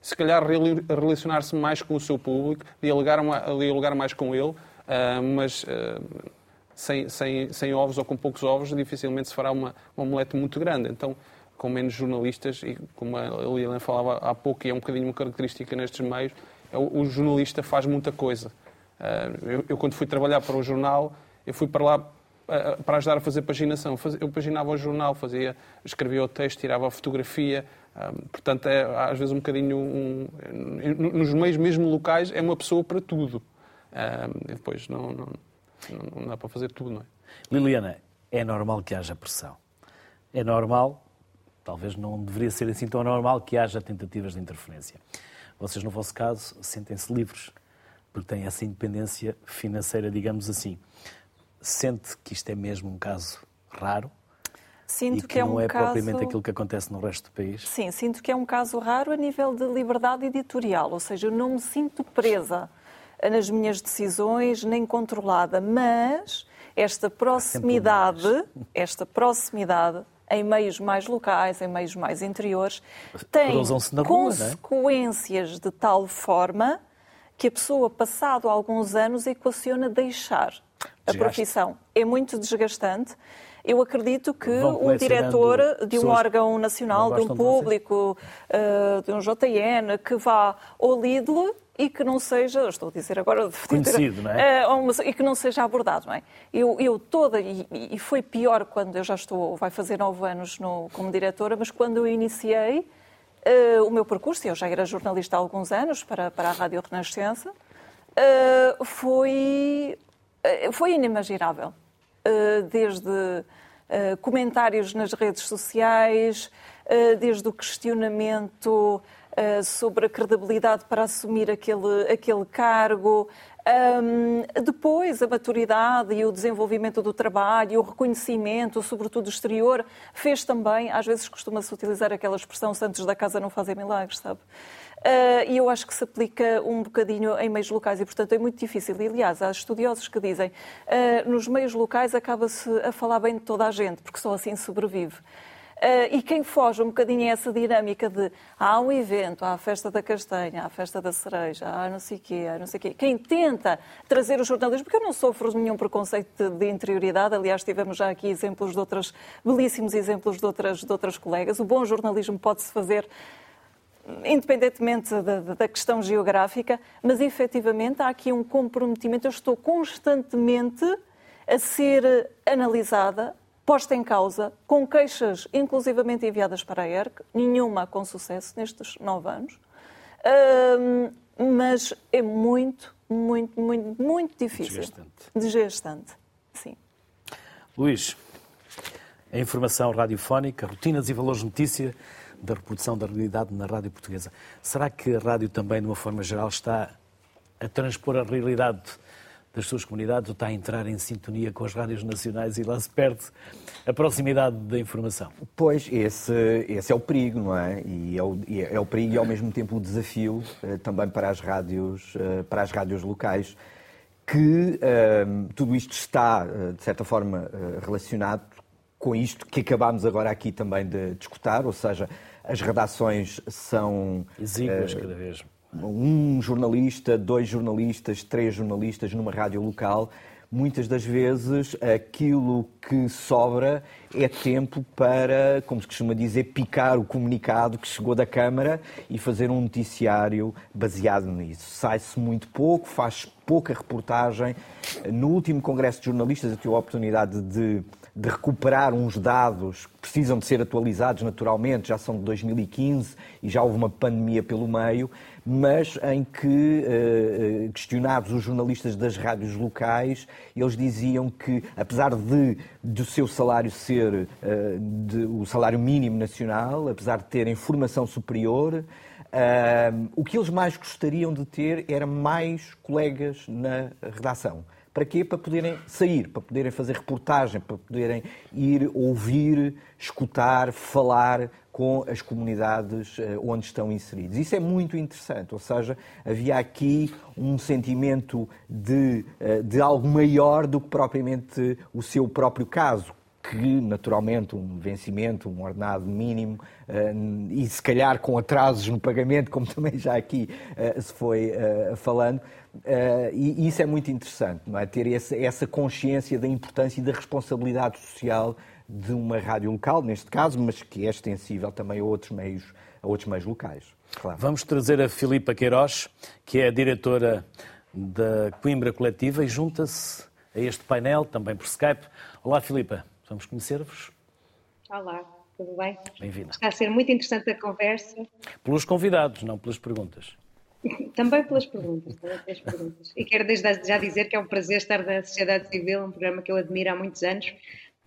se calhar, relacionar-se mais com o seu público, dialogar, dialogar mais com ele, uh, mas uh, sem, sem, sem ovos ou com poucos ovos, dificilmente se fará uma, uma omelete muito grande. Então, com menos jornalistas, e como a Lilian falava há pouco, e é um bocadinho uma característica nestes meios, é o, jornalista faz muita coisa. Uh, eu, eu, quando fui trabalhar para o jornal, eu fui para lá para ajudar a fazer paginação. Eu paginava o jornal, fazia, escrevia o texto, tirava a fotografia. Portanto, é às vezes um bocadinho. Um, nos meios mesmo locais, é uma pessoa para tudo. Depois não, não, não dá para fazer tudo, não é? Liliana, é normal que haja pressão. É normal, talvez não deveria ser assim tão normal, que haja tentativas de interferência. Vocês, no vosso caso, sentem-se livres, porque têm essa independência financeira, digamos assim sente que isto é mesmo um caso raro? Sinto e que, que é não um é caso... propriamente aquilo que acontece no resto do país? Sim, sinto que é um caso raro a nível de liberdade editorial, ou seja, eu não me sinto presa nas minhas decisões, nem controlada, mas esta proximidade, [laughs] esta proximidade em meios mais locais, em meios mais interiores, tem rua, é? consequências é? de tal forma que a pessoa, passado alguns anos, equaciona deixar a profissão. É muito desgastante. Eu acredito que um diretor de um órgão nacional, de um público, uh, de um JN, que vá ao Lidl e que não seja, estou a dizer agora, conhecido, não é? [laughs] Uh, e que não seja abordado, não é? Eu, eu toda, e, e, foi pior quando eu já estou, vai fazer nove anos no, como diretora, mas quando eu iniciei uh, o meu percurso, eu já era jornalista há alguns anos para, para a Rádio Renascença, uh, foi eh, foi inimaginável. Eh, desde eh, comentários nas redes sociais, desde o questionamento sobre a credibilidade para assumir aquele, aquele cargo. Um, depois, a maturidade e o desenvolvimento do trabalho, o reconhecimento, sobretudo exterior, fez também, às vezes costuma-se utilizar aquela expressão, santos da casa não fazem milagres, sabe? Uh, e eu acho que se aplica um bocadinho em meios locais e, portanto, é muito difícil. E, aliás, há estudiosos que dizem uh, nos meios locais acaba-se a falar bem de toda a gente, porque só assim sobrevive. Uh, e quem foge um bocadinho a essa dinâmica de há um evento, há a festa da castanha, há a festa da cereja, há não sei o quê, há não sei o quê. Quem tenta trazer o jornalismo, porque eu não sofro nenhum preconceito de, de, interioridade, aliás, tivemos já aqui exemplos de outras, belíssimos exemplos de outras, de outras colegas. O bom jornalismo pode-se fazer independentemente da, da, questão geográfica, mas efetivamente há aqui um comprometimento. Eu estou constantemente a ser analisada, posta em causa, com queixas inclusivamente enviadas para a ERC, nenhuma com sucesso nestes nove anos, um, mas é muito, muito, muito, muito difícil. Desgastante. Desgastante, sim. Luís, a informação radiofónica, rotinas e valores de notícia da reprodução da realidade na rádio portuguesa. Será que a rádio também, de uma forma geral, está a transpor a realidade das suas comunidades ou está a entrar em sintonia com as rádios nacionais e lá se perde a proximidade da informação? Pois, esse, esse é o perigo, não é? E é o, é o perigo e ao mesmo tempo o desafio eh, também para as rádios, eh, para as rádios locais, que eh, tudo isto está, de certa forma, relacionado com isto que acabámos agora aqui também de discutir, ou seja, as redações são. Exíguas uh, cada vez. Um jornalista, dois jornalistas, três jornalistas numa rádio local. Muitas das vezes aquilo que sobra é tempo para, como se costuma dizer, picar o comunicado que chegou da Câmara e fazer um noticiário baseado nisso. Sai-se muito pouco, faz pouca reportagem. No último Congresso de Jornalistas eu tive a oportunidade de de recuperar uns dados que precisam de ser atualizados naturalmente, já são de 2015 e já houve uma pandemia pelo meio, mas em que, eh, questionados os jornalistas das rádios locais, eles diziam que, apesar de do seu salário ser eh, de, o salário mínimo nacional, apesar de terem formação superior, o que eles mais gostariam de ter era mais colegas na redação. Para quê? Para poderem sair, para poderem fazer reportagem, para poderem ir ouvir, escutar, falar com as comunidades eh, onde estão inseridos. Isso é muito interessante, ou seja, havia aqui um sentimento de, eh, de algo maior do que propriamente o seu próprio caso, que naturalmente um vencimento, um ordenado mínimo eh, e se calhar com atrasos no pagamento, como [laughs] também já aqui se foi falando, Uh, e, isso é muito interessante, não é? Ter essa consciência da importância e da responsabilidade social de uma rádio local, neste caso, mas que é extensível também a outros meios, a outros meios locais. Claro. Vamos trazer a Filipa Queiroz, que é a diretora da Coimbra Coletiva e junta-se a este painel, também por Skype. Olá, Filipa, vamos conhecer-vos? Olá, tudo bem? Bem-vinda. Está a ser muito interessante a conversa. Pelos convidados, não pelas perguntas. [laughs] Também pelas perguntas, também pelas perguntas. E quero desde já dizer que é um prazer estar na Sociedade Civil, um programa que eu admiro há muitos anos.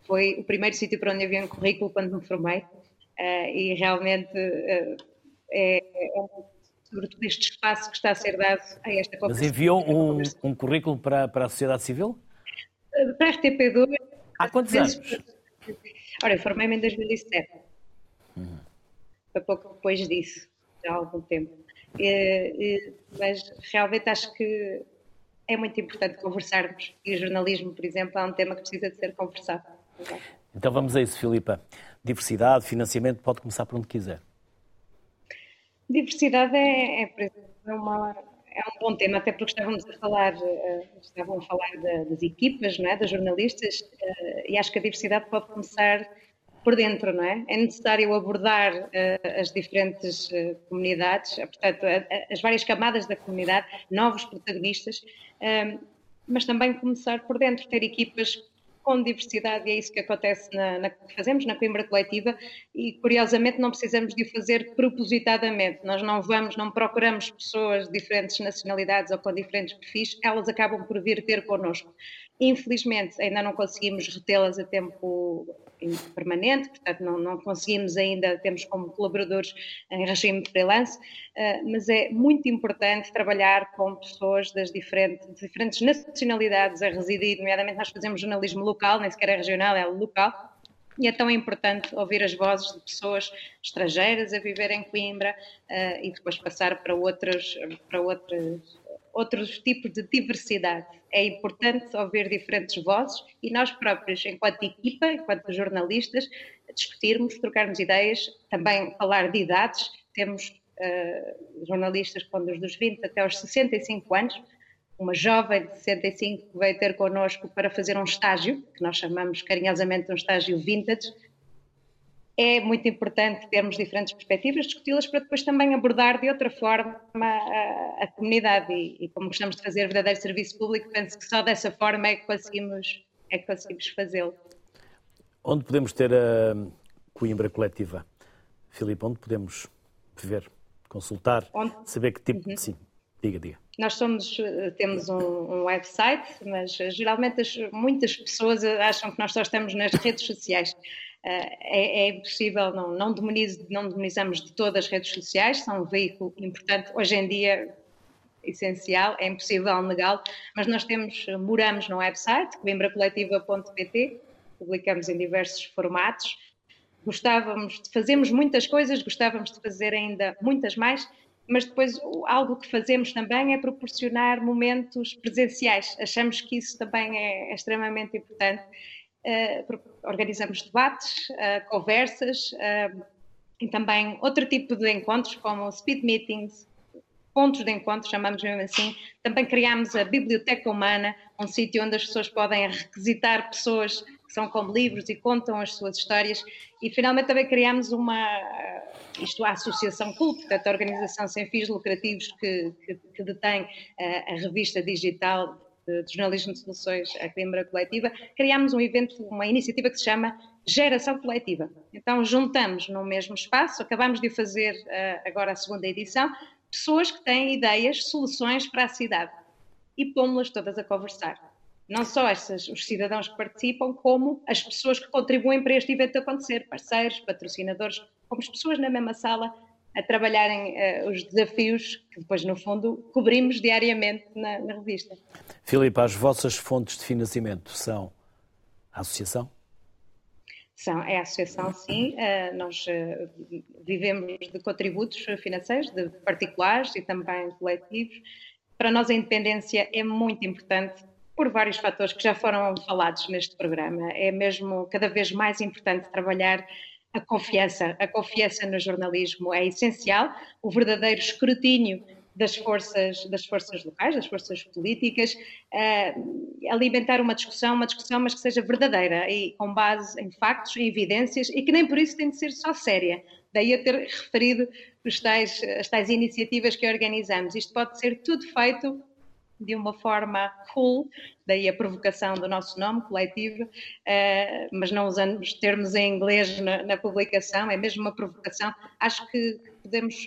Foi o primeiro sítio para onde havia um currículo quando me formei uh, e realmente uh, é, é, sobretudo este espaço que está a ser dado a esta conversa. Mas enviou um, um currículo para, para a Sociedade Civil? Uh, para a RTP2. Há quantos anos? Ora, eu formei-me em 2007. Uhum. Foi pouco depois disso, já há algum tempo. É, é, mas realmente acho que é muito importante conversarmos e o jornalismo, por exemplo, é um tema que precisa de ser conversado. Então vamos a isso, Filipa. Diversidade, financiamento, pode começar por onde quiser. Diversidade é, é, é, uma, é um bom tema, até porque estávamos a falar, uh, estavam a falar das equipas, não é? das jornalistas, uh, e acho que a diversidade pode começar por dentro, não é? É necessário abordar uh, as diferentes uh, comunidades, portanto, as várias camadas da comunidade, novos protagonistas, mas também começar por dentro, ter equipas com diversidade, e é isso que acontece na, na, que fazemos na Coimbra Coletiva, e curiosamente não precisamos de o fazer propositadamente, nós não vamos, não procuramos pessoas de diferentes nacionalidades ou com diferentes perfis, elas acabam por vir ter connosco. Infelizmente, ainda não conseguimos retê-las a tempo permanente, portanto, não, não, conseguimos ainda, temos como colaboradores em regime freelance, uh, mas é muito importante trabalhar com pessoas das diferentes, diferentes nacionalidades a residir, nomeadamente nós fazemos jornalismo local, nem sequer é regional, é local, e é tão importante ouvir as vozes de pessoas estrangeiras a viver em Coimbra uh, e depois passar para outras, para outras outros tipos de diversidade. É importante ouvir diferentes vozes e nós próprios, enquanto equipa, enquanto jornalistas, discutirmos, trocarmos ideias, também falar de idades. Temos uh, jornalistas vão dos 20 até aos 65 anos. Uma jovem de 65 que veio ter connosco para fazer um estágio, que nós chamamos carinhosamente um estágio vintage, é muito importante termos diferentes perspectivas, discuti-las para depois também abordar de outra forma a, a comunidade e, e, como gostamos de fazer verdadeiro serviço público, penso que só dessa forma é que conseguimos, é que conseguimos fazê-lo. Onde podemos ter a Coimbra coletiva? Filipe, onde podemos ver, consultar, onde? saber que tipo... Uhum. Sim, diga, diga. Nós somos, temos um, um website, mas geralmente as, muitas pessoas acham que nós só estamos nas [laughs] redes sociais. Eh, é, é impossível, não, não, demoniz, não demonizamos de todas as redes sociais, são um veículo importante, hoje em dia essencial, é impossível negá-lo, mas nós temos, moramos no website, coimbracoletiva.pt, publicamos em diversos formatos, gostávamos de fazermos muitas coisas, gostávamos de fazer ainda muitas mais, mas depois algo que fazemos também é proporcionar momentos presenciais. Achamos que isso também é, é extremamente importante organizamos debates, uh, conversas uh, e também outro tipo de encontros, como speed meetings, pontos de encontro, chamamos mesmo assim. Também criámos a Biblioteca Humana, um sítio onde as pessoas podem requisitar pessoas que são como livros e contam as suas histórias. E finalmente também criámos uma, isto a Associação CULP, portanto a organização sem fins lucrativos que, que, que detém a revista digital de, jornalismo de soluções à Coimbra Coletiva, criámos um evento, uma iniciativa que se chama Geração Coletiva. Então juntamos no mesmo espaço, acabamos de fazer uh, agora a segunda edição, pessoas que têm ideias, soluções para a cidade e pomos-las todas a conversar. Não só essas, os cidadãos que participam, como as pessoas que contribuem para este evento acontecer, parceiros, patrocinadores, como as pessoas na mesma sala a trabalharem uh, os desafios que depois, no fundo, cobrimos diariamente na, na revista. Filipe, as vossas fontes de financiamento são a associação? São, é a associação, sim. Uh, nós uh, vivemos de contributos financeiros de particulares e também coletivos. Para nós, a independência é muito importante por vários fatores que já foram falados neste programa. É mesmo cada vez mais importante trabalhar a confiança. A confiança no jornalismo é essencial, o verdadeiro escrutínio das forças, das forças locais, das forças políticas, uh, alimentar uma discussão, uma discussão, mas que seja verdadeira e com base em factos, em evidências e que nem por isso tem de ser só séria. Daí a ter referido tais, as tais iniciativas que organizamos. Isto pode ser tudo feito de uma forma cool, daí a provocação do nosso nome coletivo, uh, mas não usando os termos em inglês na, na, publicação, é mesmo uma provocação. Acho que podemos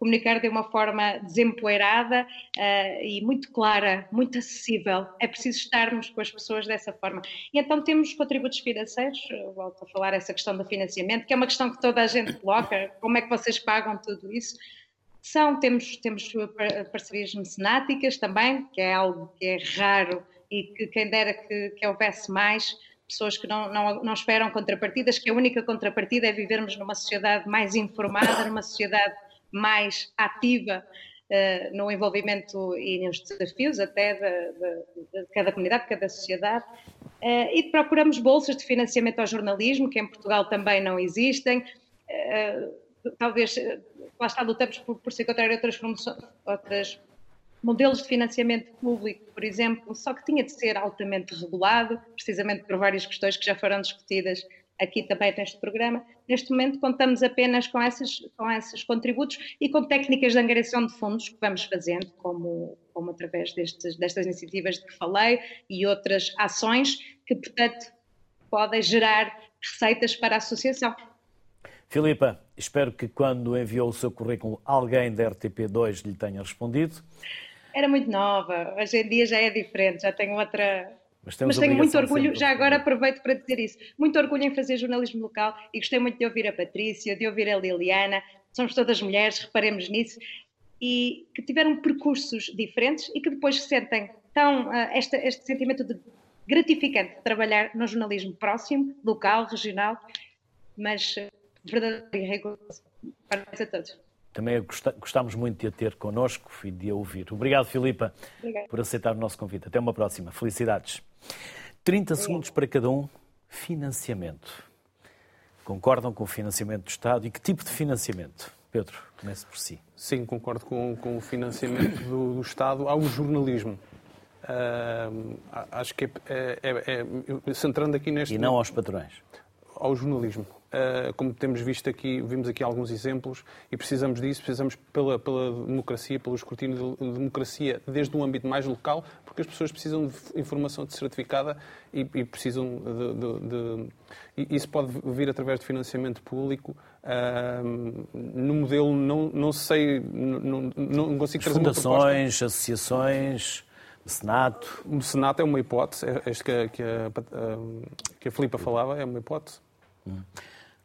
comunicar de uma forma desempoeirada uh, e muito clara, muito acessível. É preciso estarmos com as pessoas dessa forma. E então temos contributos financeiros, volto a falar essa questão do financiamento, que é uma questão que toda a gente coloca, como é que vocês pagam tudo isso? São, temos, temos parcerias mecenáticas também, que é algo que é raro e que quem dera que, que houvesse mais, pessoas que não, não, não esperam contrapartidas, que a única contrapartida é vivermos numa sociedade mais informada, numa sociedade mais ativa uh, no envolvimento e nos desafios até de, de, de cada comunidade, de cada sociedade. Uh, e procuramos bolsas de financiamento ao jornalismo, que em Portugal também não existem. Uh, talvez lá está, lutamos por, por se encontrar outras, outras modelos de financiamento público, por exemplo, só que tinha de ser altamente regulado, precisamente por várias questões que já foram discutidas aqui também neste programa. Neste momento contamos apenas com esses, com esses contributos e com técnicas de angariação de fundos que vamos fazendo, como, como através destes, destas iniciativas de que falei e outras ações que, portanto, podem gerar receitas para a associação. Filipa, espero que quando enviou o seu currículo alguém da RTP2 lhe tenha respondido. Era muito nova, hoje em dia já é diferente, já tenho outra, Mas, mas tenho muito orgulho, já agora aproveito para dizer isso, muito orgulho em fazer jornalismo local e gostei muito de ouvir a Patrícia, de ouvir a Liliana, somos todas mulheres, reparemos nisso, e que tiveram percursos diferentes e que depois sentem tão uh, esta, este sentimento de gratificante de trabalhar no jornalismo próximo, local, regional, mas uh, verdadeiro e rigoroso. Parabéns a todos. Também gostámos muito de a ter connosco e de a ouvir. Obrigado, Filipa, por aceitar o nosso convite. Até uma próxima. Felicidades. 30 segundos para cada um. Financiamento. Concordam com o financiamento do Estado e que tipo de financiamento? Pedro, comece por si. Sim, concordo com, com o financiamento do, do Estado ao jornalismo. Uh, acho que é, é, é, é, centrando aqui neste. E não aos patrões. Ao jornalismo. Uh, como temos visto aqui, vimos aqui alguns exemplos e precisamos disso, precisamos pela, pela democracia, pelo escrutínio de democracia desde um âmbito mais local, porque as pessoas precisam de informação certificada e, e precisam de, de, de, Isso pode vir através de financiamento público. Uh, no modelo, não, não sei, não, não consigo trazer Fundações, associações. Senato? O Senato é uma hipótese, é este que a, que a, que a Filipa falava, é uma hipótese. Hum.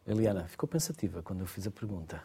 Eliana, ficou pensativa quando eu fiz a pergunta.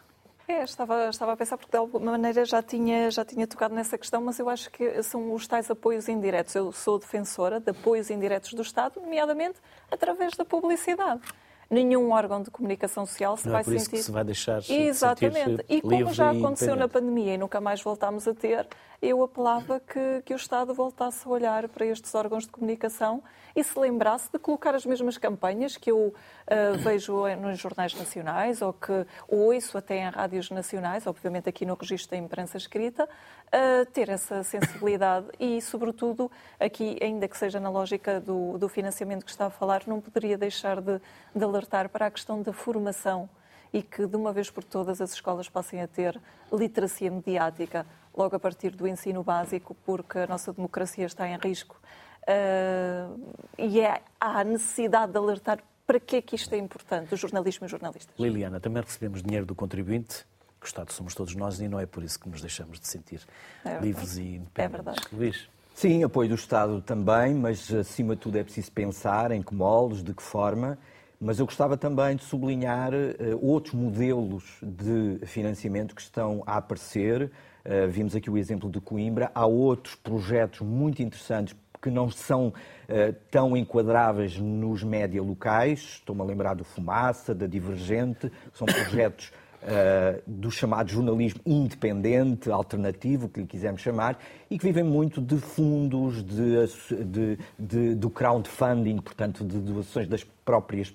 É, estava, estava a pensar porque de alguma maneira já tinha, já tinha tocado nessa questão, mas eu acho que são os tais apoios indiretos. Eu sou defensora de apoios indiretos do Estado, nomeadamente através da publicidade nenhum órgão de comunicação social se não vai é por sentir. Isso que se vai deixar Exatamente. E como já aconteceu na pandemia e nunca mais voltámos a ter, eu apelava que, que o Estado voltasse a olhar para estes órgãos de comunicação e se lembrasse de colocar as mesmas campanhas que eu uh, vejo nos jornais nacionais ou que ouço até em rádios nacionais, obviamente aqui no registro da imprensa escrita, uh, ter essa sensibilidade e, sobretudo, aqui, ainda que seja na lógica do, do financiamento que está a falar, não poderia deixar de, de alertar para a questão da formação e que, de uma vez por todas, as escolas passem a ter literacia mediática logo a partir do ensino básico, porque a nossa democracia está em risco uh, e é, há necessidade de alertar para que é que isto é importante, o jornalismo e os jornalistas. Liliana, também recebemos dinheiro do contribuinte, que o Estado somos todos nós e não é por isso que nos deixamos de sentir é livres e independentes. É verdade. Luís? Sim, apoio do Estado também, mas acima de tudo é preciso pensar em que moldes, de que forma. Mas eu gostava também de sublinhar uh, outros modelos de financiamento que estão a aparecer. Uh, vimos aqui o exemplo de Coimbra. Há outros projetos muito interessantes que não são uh, tão enquadráveis nos média locais. Estou-me a lembrar do Fumaça, da Divergente, são projetos [coughs] uh, do chamado jornalismo independente, alternativo, que lhe quisermos chamar, e que vivem muito de fundos, de, de, de, do crowdfunding, portanto, de doações das próprias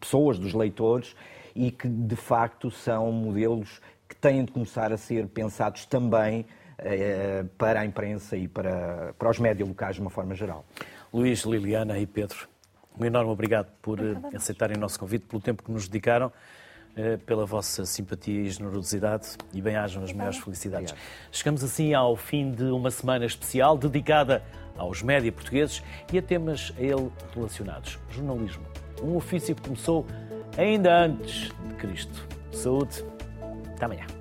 pessoas, dos leitores, e que de facto são modelos que têm de começar a ser pensados também eh, para a imprensa e para, para os médias locais de uma forma geral. Luís, Liliana e Pedro, um enorme obrigado por eh, aceitarem o nosso convite, pelo tempo que nos dedicaram, eh, pela vossa simpatia e generosidade e bem-ajam as maiores felicidades. Obrigado. Chegamos assim ao fim de uma semana especial dedicada aos média portugueses e a temas a ele relacionados. Jornalismo, um ofício que começou ainda antes de Cristo. Saúde, até amanhã.